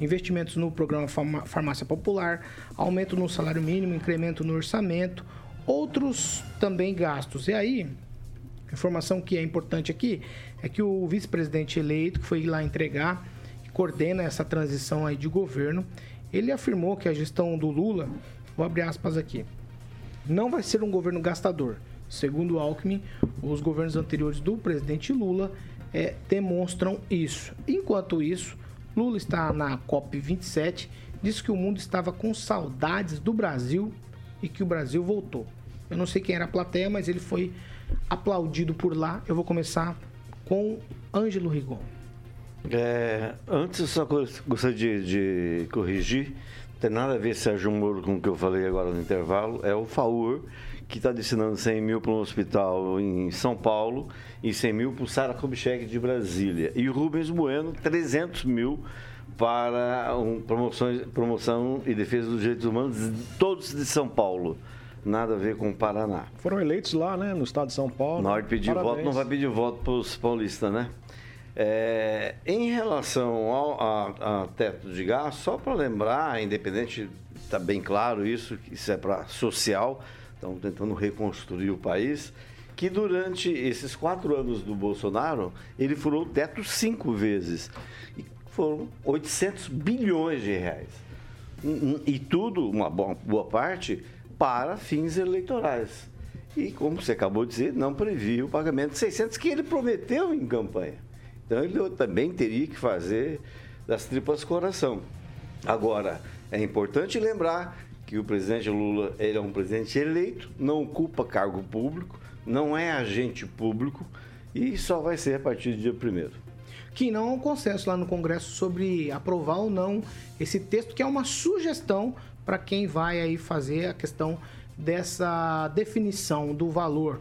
investimentos no programa Farmácia Popular, aumento no salário mínimo, incremento no orçamento, outros também gastos. E aí, informação que é importante aqui é que o vice-presidente eleito, que foi lá entregar, coordena essa transição aí de governo, ele afirmou que a gestão do Lula, vou abrir aspas aqui, não vai ser um governo gastador. Segundo Alckmin, os governos anteriores do presidente Lula é, demonstram isso. Enquanto isso, Lula está na COP27, disse que o mundo estava com saudades do Brasil e que o Brasil voltou. Eu não sei quem era a plateia, mas ele foi aplaudido por lá. Eu vou começar com Ângelo Rigon. É, antes, eu só gostaria de, de, corrigir. Não tem nada a ver, Sérgio Moro, com o que eu falei agora no intervalo. É o FAUR, que está destinando 100 mil para um hospital em São Paulo e 100 mil para o Sara Kubitschek de Brasília. E o Rubens Bueno, 300 mil para um, promoções, promoção e defesa dos direitos humanos, todos de São Paulo. Nada a ver com o Paraná. Foram eleitos lá, né, no estado de São Paulo. Na hora de pedir Parabéns. voto, não vai pedir voto para os paulistas, né? É, em relação ao a, a teto de gás, só para lembrar, independente, está bem claro isso, isso é para social, estão tentando reconstruir o país que durante esses quatro anos do Bolsonaro, ele furou o teto cinco vezes. E foram 800 bilhões de reais. E tudo, uma boa parte, para fins eleitorais. E, como você acabou de dizer, não previa o pagamento de 600 que ele prometeu em campanha. Então, ele também teria que fazer das tripas coração. Agora, é importante lembrar que o presidente Lula ele é um presidente eleito, não ocupa cargo público, não é agente público e só vai ser a partir do dia 1 que não há um consenso lá no Congresso sobre aprovar ou não esse texto, que é uma sugestão para quem vai aí fazer a questão dessa definição do valor.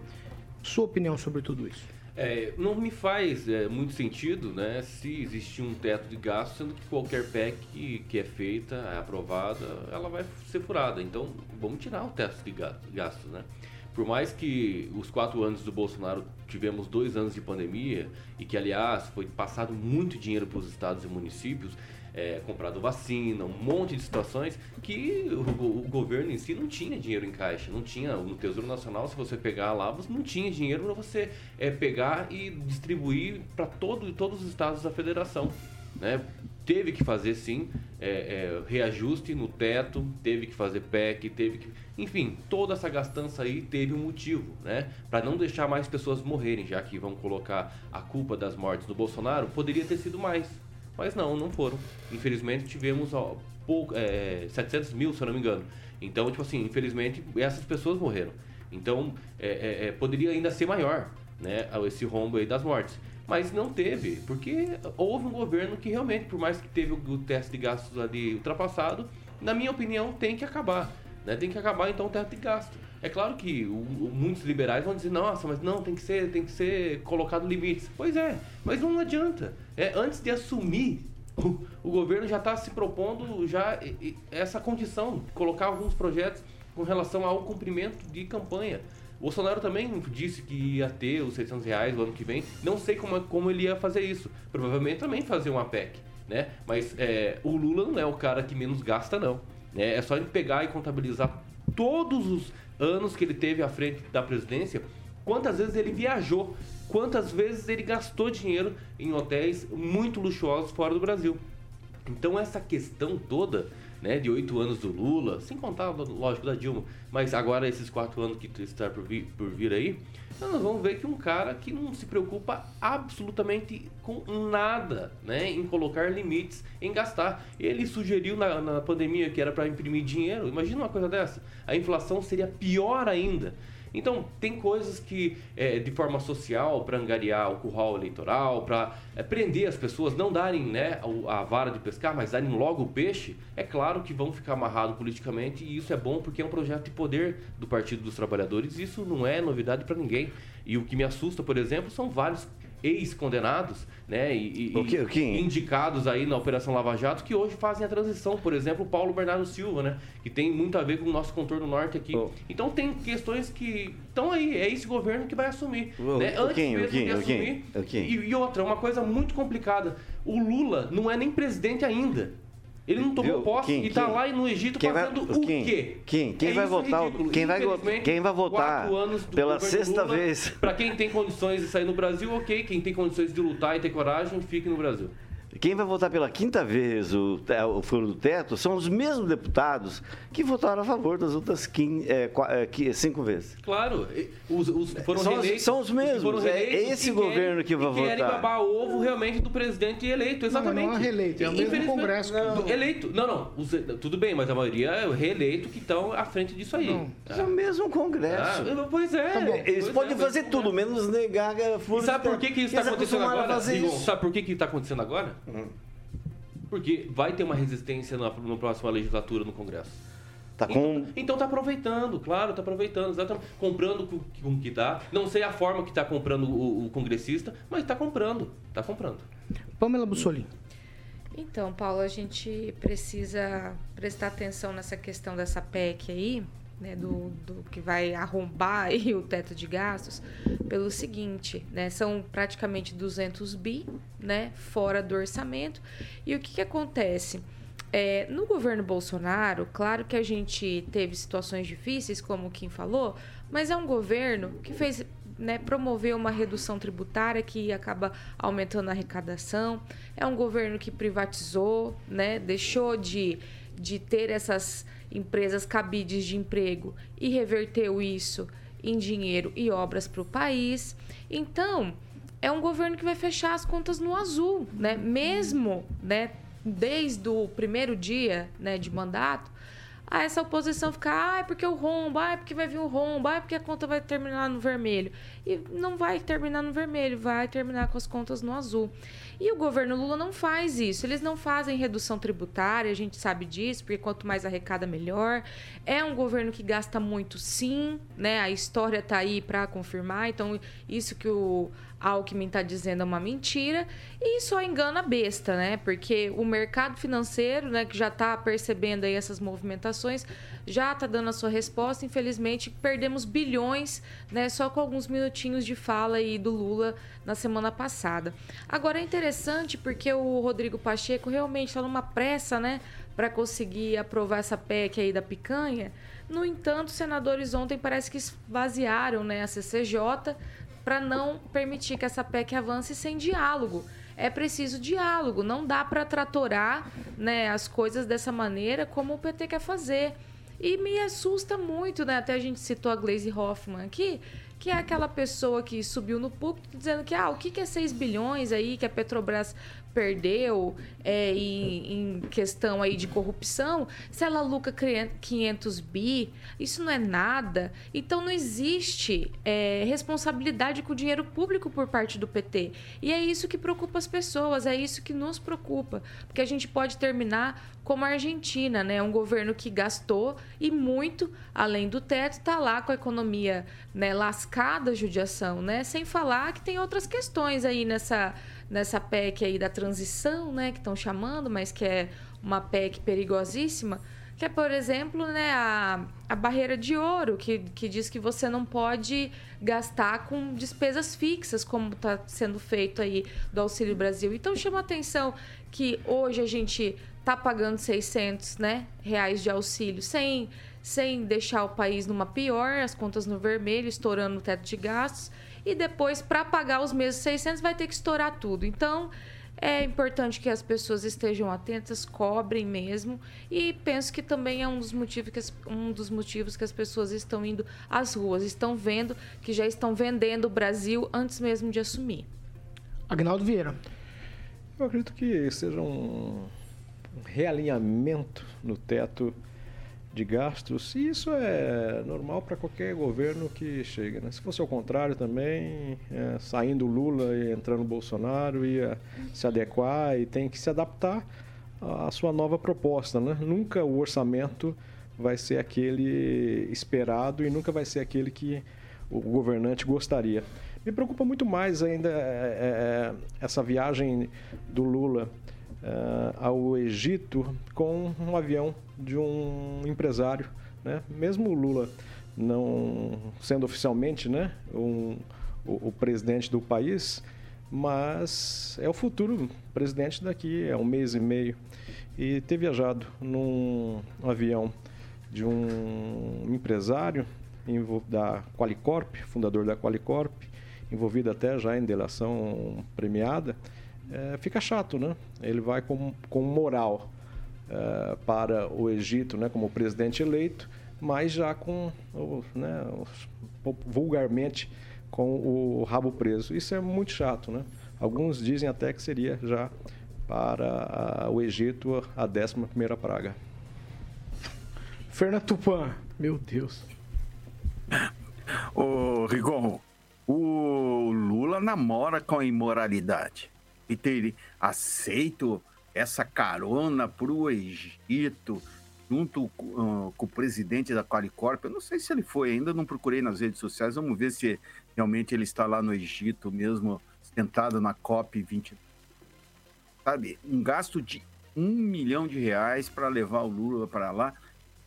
Sua opinião sobre tudo isso? É, não me faz é, muito sentido né, se existir um teto de gasto, sendo que qualquer PEC que, que é feita, é aprovada, ela vai ser furada. Então, vamos tirar o teto de gastos, né? por mais que os quatro anos do Bolsonaro tivemos dois anos de pandemia e que, aliás, foi passado muito dinheiro para os estados e municípios, é, comprado vacina, um monte de situações que o, o, governo em si não tinha dinheiro em caixa, não tinha no Tesouro Nacional, se você pegar lá, você não tinha dinheiro para você é, pegar e distribuir para todo, todos os estados da federação. Né? teve que fazer sim é, é, reajuste no teto, teve que fazer PEC, teve que. Enfim, toda essa gastança aí teve um motivo, né? Para não deixar mais pessoas morrerem, já que vão colocar a culpa das mortes do Bolsonaro, poderia ter sido mais. Mas não, não foram. Infelizmente tivemos ó, pouco, é, 700 mil, se eu não me engano. Então, tipo assim, infelizmente essas pessoas morreram. Então, é, é, é, poderia ainda ser maior, né? Esse rombo aí das mortes. Mas não teve, porque houve um governo que realmente, por mais que teve o teste de gastos ali ultrapassado, na minha opinião, tem que acabar. Né? Tem que acabar então o teto de gasto. É claro que o, o, muitos liberais vão dizer, nossa, mas não, tem que ser, tem que ser colocado limites. Pois é, mas não adianta. É, antes de assumir, o, o governo já está se propondo já essa condição, colocar alguns projetos com relação ao cumprimento de campanha. O Bolsonaro também disse que ia ter os 600 reais no ano que vem. Não sei como, como ele ia fazer isso. Provavelmente também fazer uma PEC, né? Mas é, o Lula não é o cara que menos gasta, não. Né? É só ele pegar e contabilizar todos os anos que ele teve à frente da presidência, quantas vezes ele viajou, quantas vezes ele gastou dinheiro em hotéis muito luxuosos fora do Brasil. Então essa questão toda né, de oito anos do Lula, sem contar, lógico, da Dilma, mas agora esses quatro anos que está por vir, por vir aí, então nós vamos ver que um cara que não se preocupa absolutamente com nada, né, em colocar limites, em gastar. Ele sugeriu na, na pandemia que era para imprimir dinheiro. Imagina uma coisa dessa. A inflação seria pior ainda. Então, tem coisas que, é, de forma social, para angariar o curral eleitoral, para é, prender as pessoas, não darem né, a, a, vara de pescar, mas darem logo o peixe, é claro que vão ficar amarrados politicamente e isso é bom porque é um projeto de poder do Partido dos Trabalhadores. Isso não é novidade para ninguém. E o que me assusta, por exemplo, são vários ex-condenados, né, e, o que, o que? indicados aí na Operação Lava Jato que hoje fazem a transição, por exemplo, o Paulo Bernardo Silva, né, que tem muito a ver com o nosso contorno norte aqui. Oh. Então tem questões que estão aí, é esse governo que vai assumir, oh, né, antes okay, mesmo de assumir. E, e outra, uma coisa muito complicada, o Lula não é nem presidente ainda. Ele não tomou Viu? posse Kim, e está lá no Egito quem fazendo vai, o Kim, quê? Kim, quem, é vai votar, quem, vai, quem vai votar pela sexta Lula, vez? Para quem tem condições de sair no Brasil, ok. Quem tem condições de lutar e ter coragem, fique no Brasil. Quem vai votar pela quinta vez o, o furo do teto são os mesmos deputados que votaram a favor das outras quim, é, é, cinco vezes. Claro, os, os foram são, reeleitos, são os mesmos. é esse governo que vai votar. querem babar ovo realmente do presidente eleito, exatamente. Não, não é reeleito, é o mesmo Congresso. Não. Eleito. Não, não, os, tudo bem, mas a maioria é reeleito que estão à frente disso aí. Não. Tá? É o mesmo Congresso. Ah, pois é. Tá Eles pois podem é, fazer tudo, menos negar furo E sabe por que, que isso está acontecendo agora? Sabe por que está acontecendo agora? Hum. Porque vai ter uma resistência na, na próxima legislatura no Congresso. Tá com... então, então tá aproveitando, claro, tá aproveitando, exatamente. Comprando com, com que dá. Não sei a forma que tá comprando o, o congressista, mas tá comprando, tá comprando. Pamela Bussolini. Então, Paulo, a gente precisa prestar atenção nessa questão dessa PEC aí, né, do, do, que vai arrombar aí o teto de gastos, pelo seguinte, né, são praticamente 200 bi, né, fora do orçamento. E o que, que acontece? É, no governo Bolsonaro, claro que a gente teve situações difíceis, como o Kim falou, mas é um governo que fez né, promoveu uma redução tributária que acaba aumentando a arrecadação. É um governo que privatizou, né, deixou de, de ter essas empresas cabides de emprego e reverteu isso em dinheiro e obras para o país. Então, é um governo que vai fechar as contas no azul, né? Mesmo, né, desde o primeiro dia, né, de mandato, a essa oposição ficar, ah, é porque o rombo, ah, é porque vai vir o rombo, ah, é porque a conta vai terminar no vermelho. E não vai terminar no vermelho, vai terminar com as contas no azul. E o governo Lula não faz isso. Eles não fazem redução tributária, a gente sabe disso, porque quanto mais arrecada, melhor. É um governo que gasta muito, sim, né? A história está aí para confirmar. Então, isso que o Alckmin está dizendo é uma mentira. E só engana a besta, né? Porque o mercado financeiro, né, que já está percebendo aí essas movimentações, já está dando a sua resposta. Infelizmente, perdemos bilhões, né, só com alguns minutinhos de fala aí do Lula na semana passada. Agora é interessante porque o Rodrigo Pacheco realmente está numa pressa, né, para conseguir aprovar essa PEC aí da picanha. No entanto, os senadores ontem parece que esvaziaram, né, a CCJ para não permitir que essa PEC avance sem diálogo. é preciso diálogo. Não dá para tratorar né, as coisas dessa maneira como o PT quer fazer. E me assusta muito, né? Até a gente citou a Glaze Hoffman aqui, que é aquela pessoa que subiu no púlpito dizendo que ah, o que é 6 bilhões aí que a Petrobras perdeu é, em, em, questão aí de corrupção, se ela lucra 500 bi, isso não é nada. Então não existe é, responsabilidade com o dinheiro público por parte do PT. E é isso que preocupa as pessoas, é isso que nos preocupa. Porque a gente pode terminar como a Argentina, né? Um governo que gastou e muito, além do teto, está lá com a economia né, lascada, judiação, né? Sem falar que tem outras questões aí nessa nessa PEC aí da transição, né, que estão chamando, mas que é uma PEC perigosíssima, que é, por exemplo, né, a, a barreira de ouro, que, que diz que você não pode gastar com despesas fixas, como está sendo feito aí do Auxílio Brasil. Então, chama atenção que hoje a gente está pagando 600 né, reais de auxílio sem, sem deixar o país numa pior, as contas no vermelho, estourando o teto de gastos e depois, para pagar os mesmos 600, vai ter que estourar tudo. Então, é importante que as pessoas estejam atentas, cobrem mesmo. E penso que também é um dos motivos que as, um dos motivos que as pessoas estão indo às ruas, estão vendo que já estão vendendo o Brasil antes mesmo de assumir. Agnaldo Vieira. Eu acredito que seja um realinhamento no teto de gastos, e isso é normal para qualquer governo que chega. Né? Se fosse ao contrário também, é, saindo Lula e entrando Bolsonaro, ia se adequar e tem que se adaptar à sua nova proposta. Né? Nunca o orçamento vai ser aquele esperado e nunca vai ser aquele que o governante gostaria. Me preocupa muito mais ainda é, é, essa viagem do Lula uh, ao Egito com um avião de um empresário. Né? Mesmo o Lula não sendo oficialmente né, um, o, o presidente do país, mas é o futuro presidente daqui a um mês e meio. E ter viajado num avião de um empresário da Qualicorp, fundador da Qualicorp, envolvido até já em delação premiada, é, fica chato, né? Ele vai com, com moral é, para o Egito, né, como presidente eleito, mas já com, né, vulgarmente, com o rabo preso. Isso é muito chato, né? Alguns dizem até que seria já para o Egito a 11 primeira praga. Fernando Tupan, meu Deus. Ô, Rigon, o Lula namora com a imoralidade e ter aceito essa carona para o Egito junto com o presidente da Qualicorp. Eu não sei se ele foi, ainda não procurei nas redes sociais. Vamos ver se realmente ele está lá no Egito mesmo, sentado na COP 20. Sabe, um gasto de um milhão de reais para levar o Lula para lá.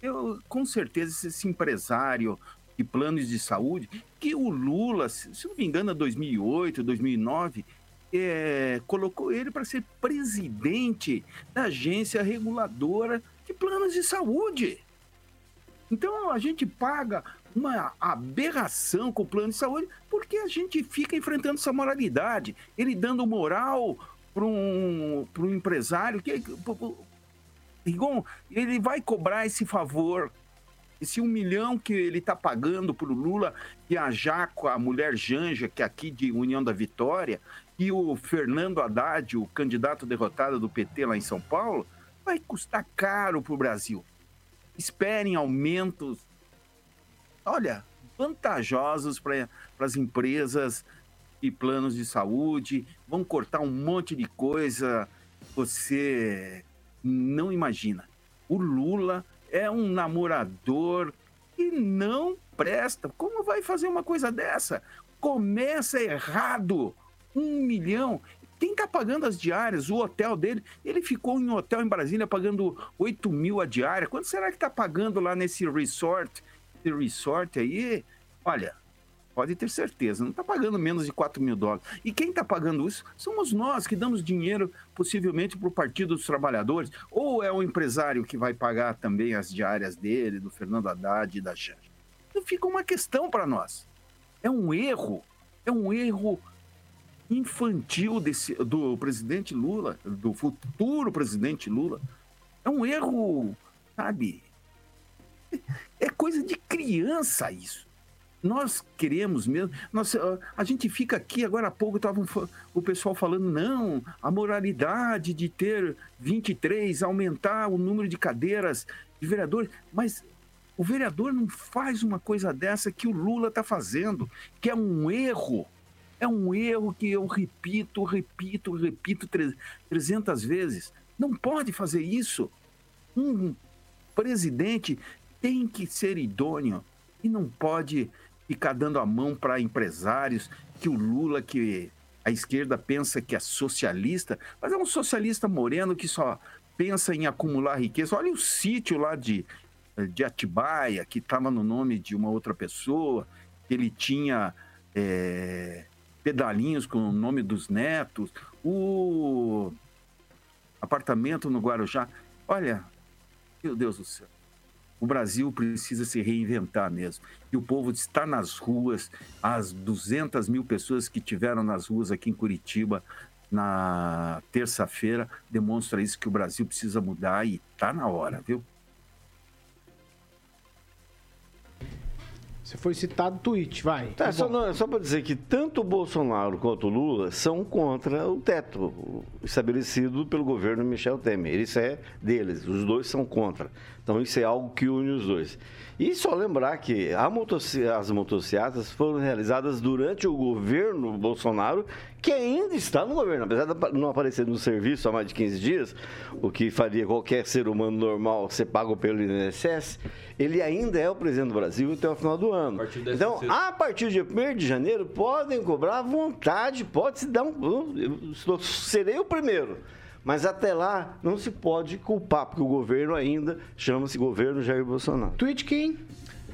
Eu, com certeza, esse empresário de planos de saúde, que o Lula, se não me engano, 2008, 2009, é, colocou ele para ser presidente da agência reguladora de planos de saúde. Então a gente paga uma aberração com o plano de saúde porque a gente fica enfrentando essa moralidade. Ele dando moral para um, um empresário que. Rigon, ele vai cobrar esse favor esse um milhão que ele está pagando para o Lula viajar com a mulher Janja, que é aqui de União da Vitória, e o Fernando Haddad, o candidato derrotado do PT lá em São Paulo, vai custar caro para o Brasil. Esperem aumentos, olha, vantajosos para as empresas e planos de saúde, vão cortar um monte de coisa, você não imagina. O Lula é um namorador que não presta. Como vai fazer uma coisa dessa? Começa errado um milhão. Quem está pagando as diárias? O hotel dele, ele ficou em um hotel em Brasília pagando 8 mil a diária. Quanto será que está pagando lá nesse resort? Esse resort aí, olha, pode ter certeza, não está pagando menos de 4 mil dólares. E quem está pagando isso somos nós que damos dinheiro possivelmente para o Partido dos Trabalhadores. Ou é o empresário que vai pagar também as diárias dele, do Fernando Haddad e da Janja. Então fica uma questão para nós. É um erro, é um erro infantil desse, do presidente Lula, do futuro presidente Lula. É um erro, sabe? É coisa de criança isso. Nós queremos mesmo. Nós, a gente fica aqui, agora há pouco estava o pessoal falando, não, a moralidade de ter 23, aumentar o número de cadeiras de vereadores. Mas o vereador não faz uma coisa dessa que o Lula está fazendo, que é um erro. É um erro que eu repito, repito, repito 300 vezes. Não pode fazer isso. Um presidente tem que ser idôneo e não pode ficar dando a mão para empresários que o Lula, que a esquerda pensa que é socialista, mas é um socialista moreno que só pensa em acumular riqueza. Olha o sítio lá de, de Atibaia, que estava no nome de uma outra pessoa, ele tinha é, pedalinhos com o nome dos netos, o apartamento no Guarujá. Olha, meu Deus do céu. O Brasil precisa se reinventar mesmo. E o povo está nas ruas, as 200 mil pessoas que tiveram nas ruas aqui em Curitiba na terça-feira demonstra isso que o Brasil precisa mudar e está na hora, viu? Você foi citado tweet, vai. Tá, só, não, só para dizer que tanto o Bolsonaro quanto o Lula são contra o teto estabelecido pelo governo Michel Temer. Isso é deles, os dois são contra. Então isso é algo que une os dois. E só lembrar que motocicleta, as motocicletas foram realizadas durante o governo Bolsonaro, que ainda está no governo. Apesar de não aparecer no serviço há mais de 15 dias, o que faria qualquer ser humano normal ser pago pelo INSS, ele ainda é o presidente do Brasil até o final do ano. A então, a partir de 1 de janeiro, podem cobrar à vontade, pode se dar um. Eu serei o primeiro. Mas até lá não se pode culpar, porque o governo ainda chama-se governo Jair Bolsonaro. Tweet quem?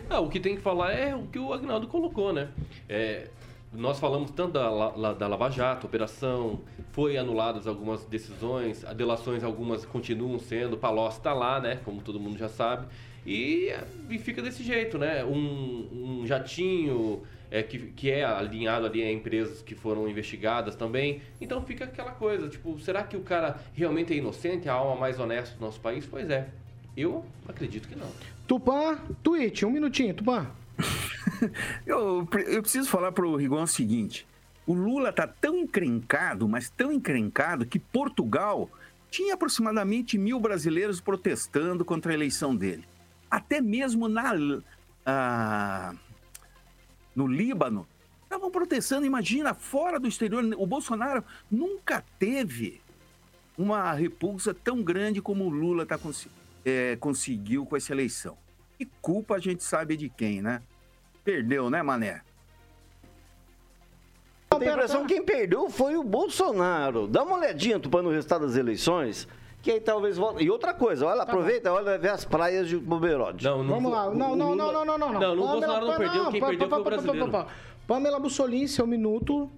Ah, o que tem que falar é o que o Agnaldo colocou, né? É, nós falamos tanto da, da Lava Jato, operação, foi anuladas algumas decisões, delações algumas continuam sendo, Palocci está lá, né? Como todo mundo já sabe. E, e fica desse jeito, né? Um, um jatinho é, que, que é alinhado ali a empresas que foram investigadas também. Então fica aquela coisa, tipo, será que o cara realmente é inocente, a alma mais honesta do nosso país? Pois é. Eu acredito que não. Tupã, tweet, um minutinho, Tupã. eu, eu preciso falar para o Rigon o seguinte: o Lula tá tão encrencado, mas tão encrencado, que Portugal tinha aproximadamente mil brasileiros protestando contra a eleição dele. Até mesmo na. Ah, no Líbano, estavam protestando. Imagina, fora do exterior, o Bolsonaro nunca teve uma repulsa tão grande como o Lula tá, é, conseguiu com essa eleição. E culpa a gente sabe de quem, né? Perdeu, né, Mané? A impressão que quem perdeu foi o Bolsonaro. Dá uma olhadinha, Tupã, no resultado das eleições que aí talvez volte. E outra coisa, olha, tá aproveita, olha, vê as praias de Boberode. Não, não, Vamos lá. Não, não, não, não, não, não. Não, o Bolsonaro não perdeu, quem perdeu foi o brasileiro. Pamela Bussolini, seu minuto.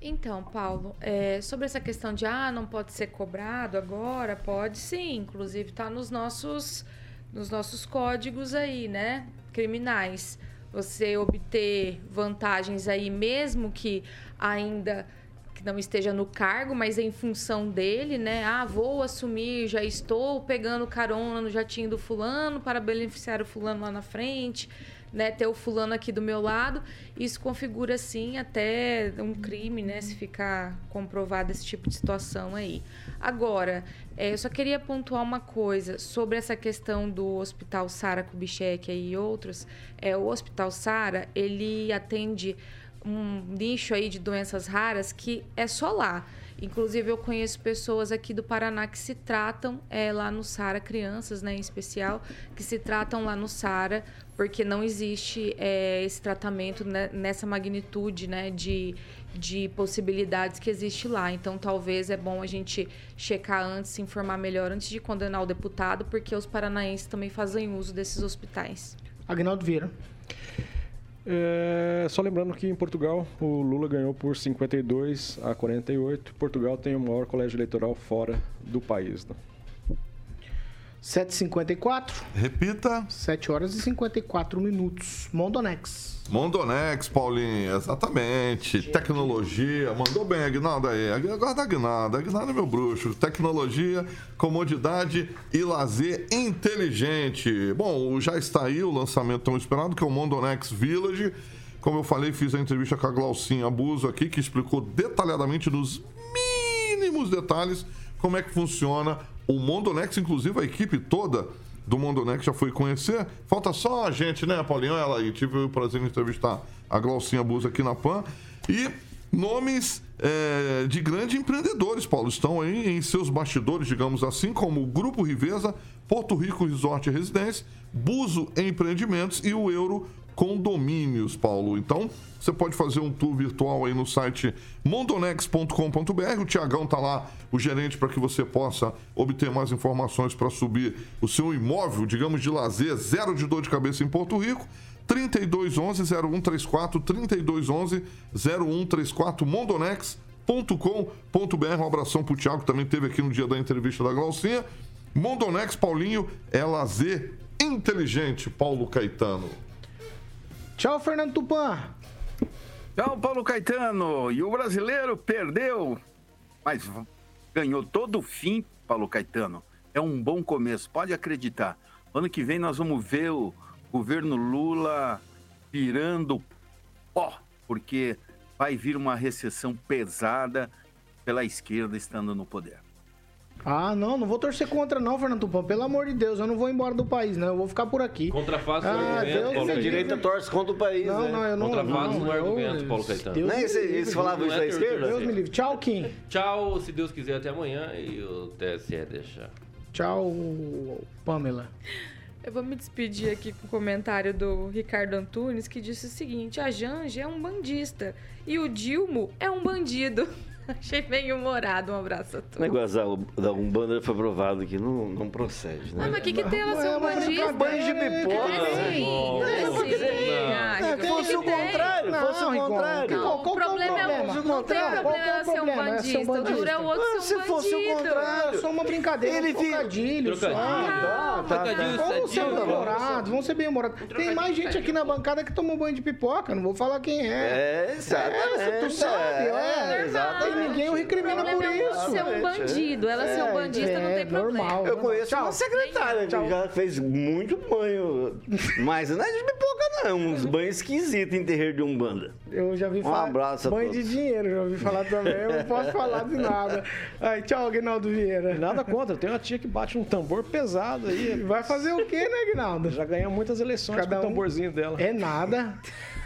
Então, Paulo, é, sobre essa questão de ah, não pode ser cobrado agora, pode sim, inclusive está nos nossos, nos nossos códigos aí, né? Criminais. Você obter vantagens aí, mesmo que ainda que não esteja no cargo, mas em função dele, né? Ah, vou assumir, já estou pegando carona no jatinho do fulano para beneficiar o fulano lá na frente, né? Ter o fulano aqui do meu lado. Isso configura, sim, até um crime, né? Se ficar comprovado esse tipo de situação aí. Agora, é, eu só queria pontuar uma coisa sobre essa questão do Hospital Sara Kubitschek e outros. É, o Hospital Sara, ele atende um nicho aí de doenças raras que é só lá. Inclusive, eu conheço pessoas aqui do Paraná que se tratam é, lá no SARA, crianças né, em especial, que se tratam lá no SARA, porque não existe é, esse tratamento né, nessa magnitude né, de, de possibilidades que existe lá. Então, talvez é bom a gente checar antes, se informar melhor antes de condenar o deputado, porque os paranaenses também fazem uso desses hospitais. Agnaldo Vieira. É, só lembrando que em Portugal o Lula ganhou por 52 a 48. Portugal tem o maior colégio eleitoral fora do país. Né? 7h54. Repita. 7 horas e 54 minutos. Mondonex. Mondonex, Paulinho, exatamente. Tecnologia, mandou bem, Aguinaldo aí. Agora da Aguinaldo, Aguinaldo é meu bruxo. Tecnologia, comodidade e lazer inteligente. Bom, já está aí o lançamento tão esperado, que é o Mondonex Village. Como eu falei, fiz a entrevista com a Glaucinha Abuso aqui, que explicou detalhadamente nos mínimos detalhes como é que funciona o Mondonex, inclusive a equipe toda do Mondonex já foi conhecer. Falta só a gente, né, Paulinho? Ela aí. Tive o prazer de entrevistar a Glaucinha Busa aqui na PAN. E nomes é, de grandes empreendedores, Paulo, estão aí em seus bastidores, digamos assim, como o Grupo Riveza, Porto Rico Resort e Residência, Buso Empreendimentos e o Euro Condomínios, Paulo. Então, você pode fazer um tour virtual aí no site mondonex.com.br. O Tiagão tá lá, o gerente, para que você possa obter mais informações para subir o seu imóvel, digamos, de lazer, zero de dor de cabeça em Porto Rico. 3211-0134, 3211-0134, mondonex.com.br. Um abração pro Thiago, que também teve aqui no dia da entrevista da Glaucinha. Mondonex, Paulinho, é lazer inteligente, Paulo Caetano. Tchau, Fernando Tupan. Tchau, Paulo Caetano. E o brasileiro perdeu, mas ganhou todo o fim, Paulo Caetano. É um bom começo, pode acreditar. Ano que vem nós vamos ver o governo Lula virando pó, porque vai vir uma recessão pesada pela esquerda estando no poder. Ah, não, não vou torcer contra não, Fernando Tupan. Pelo amor de Deus, eu não vou embora do país, não. Eu vou ficar por aqui. Contrafato ah, no argumento, Paulo A direita torce contra o país, Não, né? não, eu não... Contrafato não, no eu- argumento, Paulo Caetano. Deus é livre, eles falavam isso é da torcer, esquerda? Deus me livre. Tchau, Kim. Tchau, se Deus quiser, até amanhã e o TSE deixar. Tchau, Pamela. Eu vou me despedir aqui com o comentário do Ricardo Antunes, que disse o seguinte: a Janja é um bandista e o Dilmo é um bandido. Achei bem humorado. Um abraço a O todos. negócio da, da Umbanda foi provado que não, não procede, né? Ah, mas o que, que tem ela Não, ser é um uma bandista? Banho de pipoca. É, sim. Não, É, não, sim. não. Fosse o contrário, fosse o contrário. Não, Qual- o é o problema é problema? o não tem Qual problema é o ela ser um problema? É ser um bandista. O duro é o outro Ah, ser um se fosse o contrário. É só uma brincadeira, Ele um trocadilho só. Trocadilho. tá, tá, tá. Vamos ser bem-humorados, vamos ser bem-humorados. Tem mais gente aqui na bancada que tomou banho de pipoca, não vou falar quem é. É, exatamente. É, tu sabe, é. exatamente. Ninguém o O recrimina problema por é o isso. ser um bandido. Ela ser um bandista não é, tem problema. normal. Eu conheço Tchau. uma secretária que já fez muito banho. Mas não é de pipoca, não. É uns banhos esquisitos em terreiro de Umbanda. Eu já vi Um falar. abraço a Banho todos. de dinheiro, já ouvi falar também. Eu não posso falar de nada. Ai, tchau, Aguinaldo Vieira. Nada contra, tem uma tia que bate um tambor pesado aí. Vai fazer o quê, né, Aguinaldo? Já ganhou muitas eleições Cada com o um- tamborzinho dela. É nada.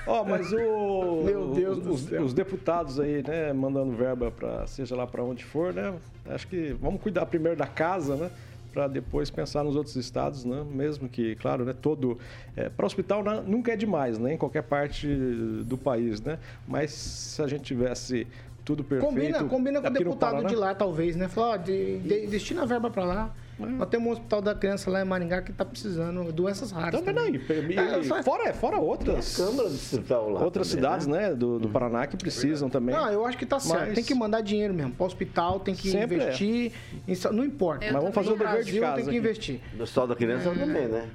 Ó, mas o. Meu Deus do os, céu. os deputados aí, né, mandando verba para seja lá para onde for, né? Acho que vamos cuidar primeiro da casa, né? Para depois pensar nos outros estados, né? Mesmo que, claro, né? Todo. para hospital na- nunca é demais, né? Em qualquer parte do país, né? Mas se a gente tivesse tudo perfeito. Combina, combina com o deputado Paraná, de lá, talvez, né? Fala, de, de- destina a verba pra lá. É. Nós temos um hospital da criança lá em Maringá que tá precisando doenças raras. Também não, e, e- É, só- fora, fora outras. Câmara distrital lá. Outras também, cidades, né, do, Uhum. do Paraná que precisam também. Não, eu acho que tá certo. Mas- Tem que mandar dinheiro mesmo pro hospital, tem que Sempre é. investir. em Não importa. Eu Mas vamos fazer o dever de casa. tem que aqui. investir. Do sol da criança também, né?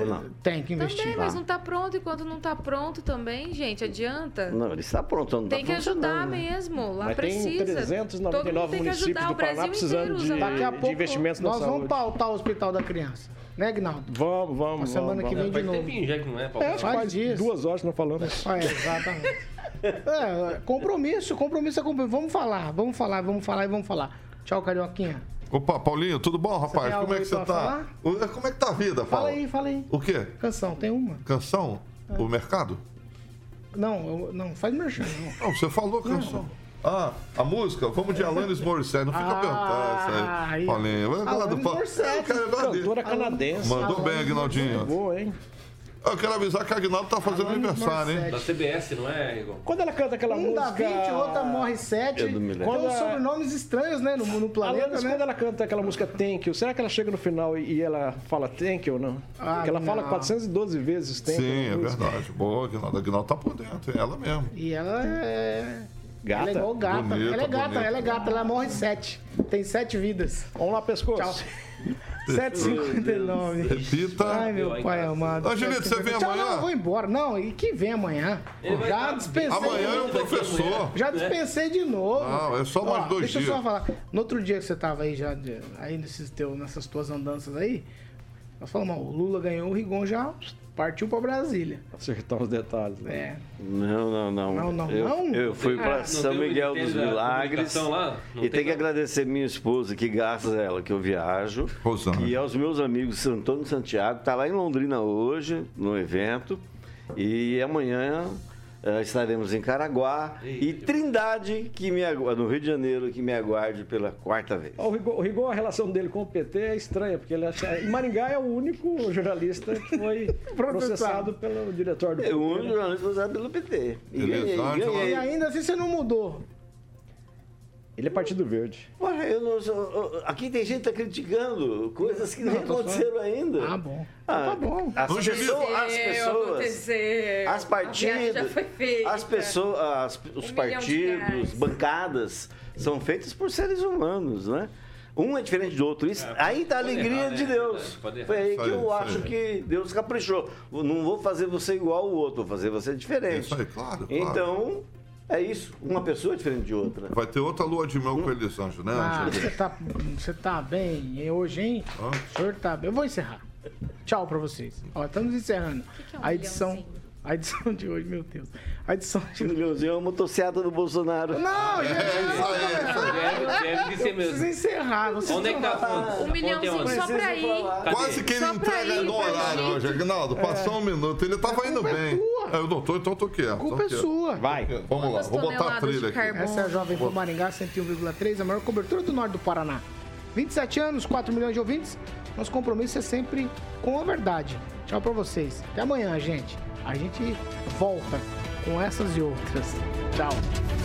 Ou não? Tem que investir. Também, mas não tá pronto. Enquanto não tá pronto também, gente, adianta. Não, ele está pronto, não Tem tá que ajudar né? mesmo. Lá Mas precisa. tem 399 Todo mundo tem que municípios ajudar do o Paraná Brasil precisando de- usa Daqui a de investimentos na nós vamos saúde. pautar o hospital da criança. Né, Gnaldo? Vamos, vamos. Na semana vamos, que vem vamos. de novo. tempinho já que não é. É, acho que Faz faz dias. duas horas não falamos. É, exatamente. É, compromisso, compromisso é compromisso. Vamos falar, vamos falar, vamos falar e vamos falar. Tchau, Carioquinha. Opa, Paulinho, tudo bom, rapaz? Como é que você tá? falar? O- Como é que tá a vida, Fala Paulo? aí, fala aí. O quê? Canção, tem uma? Canção? É. O mercado? Não, eu- não, faz merchan, não. Não, você falou canção. Ah, a música? Vamos de Alanis Morissette. Não fica Ah, perguntando isso aí. Paulinho. Alanis. Morissette. Cantora canadense. Mandou bem, Aguinaldinho. Boa, hein? Eu quero avisar que a Aguinaldo tá fazendo Alanis aniversário, hein? Da CBS, não é, Rigon? Quando ela canta aquela Um dá música... 20, outra morre 7. Eu não me lembro. Tem uns Quando a- sobrenomes estranhos, né, no, no planeta, Alanis, né? quando ela canta aquela música Thank You, será que ela chega no final e, e ela fala Thank You ou não? Ah, Porque ela fala não. 412 vezes Thank You. Sim, é música. verdade. Boa, Aguinaldo. A Aguinaldo tá por dentro, é ela mesmo. E ela é... Gata. Ela é igual gata. Bonita, ela é gata, bonita. ela é gata. Ela morre 7. Tem 7 vidas. Vamos lá, pescoço. Tchau. 7h59. Repita. Ai, meu pai amado. Angelito, você vem amanhã? Não, eu vou embora. Não, e que vem amanhã? Já dispensei. Amanhã é o professor. Já dispensei de novo. Não, é só mais Ó, dois deixa dias. eu só falar. No outro dia que você tava aí, já, aí nesses teu, nessas tuas andanças aí, nós falamos, ó, o Lula ganhou, o Rigon já partiu pra Brasília. Acertar os detalhes. Né? É. Não, não, não. Não, não, eu, não? Eu fui Ah, para São Miguel dos Milagres. E tem tem que agradecer minha esposa, que graças a ela que eu viajo. Rosana. E aos meus amigos de Antônio Santiago, está lá em Londrina hoje, no evento. E amanhã eh, estaremos em Caraguá. E Trindade, que me agu- no Rio de Janeiro, que me aguarde pela quarta vez. O Rigon, o Rigon, a relação dele com o PT é estranha, porque ele acha. Em Maringá é o único jornalista que foi processado pelo diretor do É PT. o único né? jornalista usado pelo PT. E ganhei, E ganhei. ainda assim você não mudou. Ele é Partido Verde. Olha, eu não sou- aqui tem gente que tá criticando coisas que Não, aconteceram ainda. Ah, bom. Ah, tá bom. As pessoas, as pessoas, aconteceu. as já partidas, foi feita. as pessoas, as- os Um partidos, bancadas são feitos por seres humanos, né? Um é diferente do outro. Isso, aí tá a alegria errar, de né? Deus. Foi aí que eu acho que Deus caprichou. Não vou fazer você igual ao outro, vou fazer você diferente. Isso aí, claro, claro. É isso. Uma pessoa é diferente de outra. Vai ter outra lua de mel com eles, Anjo, né, Ah, você tá, você tá bem hein, hoje, hein? O senhor tá bem. Eu vou encerrar. Tchau pra vocês. Ó, estamos encerrando. que é um a edição. milhãozinho? A edição de hoje, meu Deus. A edição de Um milhãozinho é uma motocicleta do Bolsonaro. Não, gente, Deve, deve de ser eu preciso mesmo. encerrar. Vocês Onde é que tá a estão- fonte? Um é milhãozinho só pra ir. Quase que ele entrega no horário. Anjo. Aguinaldo, passou um minuto. Ele tava indo é bem. tua. É, Eu não tô, então eu tô quieto. A culpa é sua. Vai. Vamos lá, vou botar a trilha aqui. Essa é a Jovem Pan Maringá 101,3, a maior cobertura do norte do Paraná. 27 anos, 4 milhões de ouvintes. Nosso compromisso é sempre com a verdade. Tchau pra vocês. Até amanhã, gente. A gente volta com essas e outras. Tchau.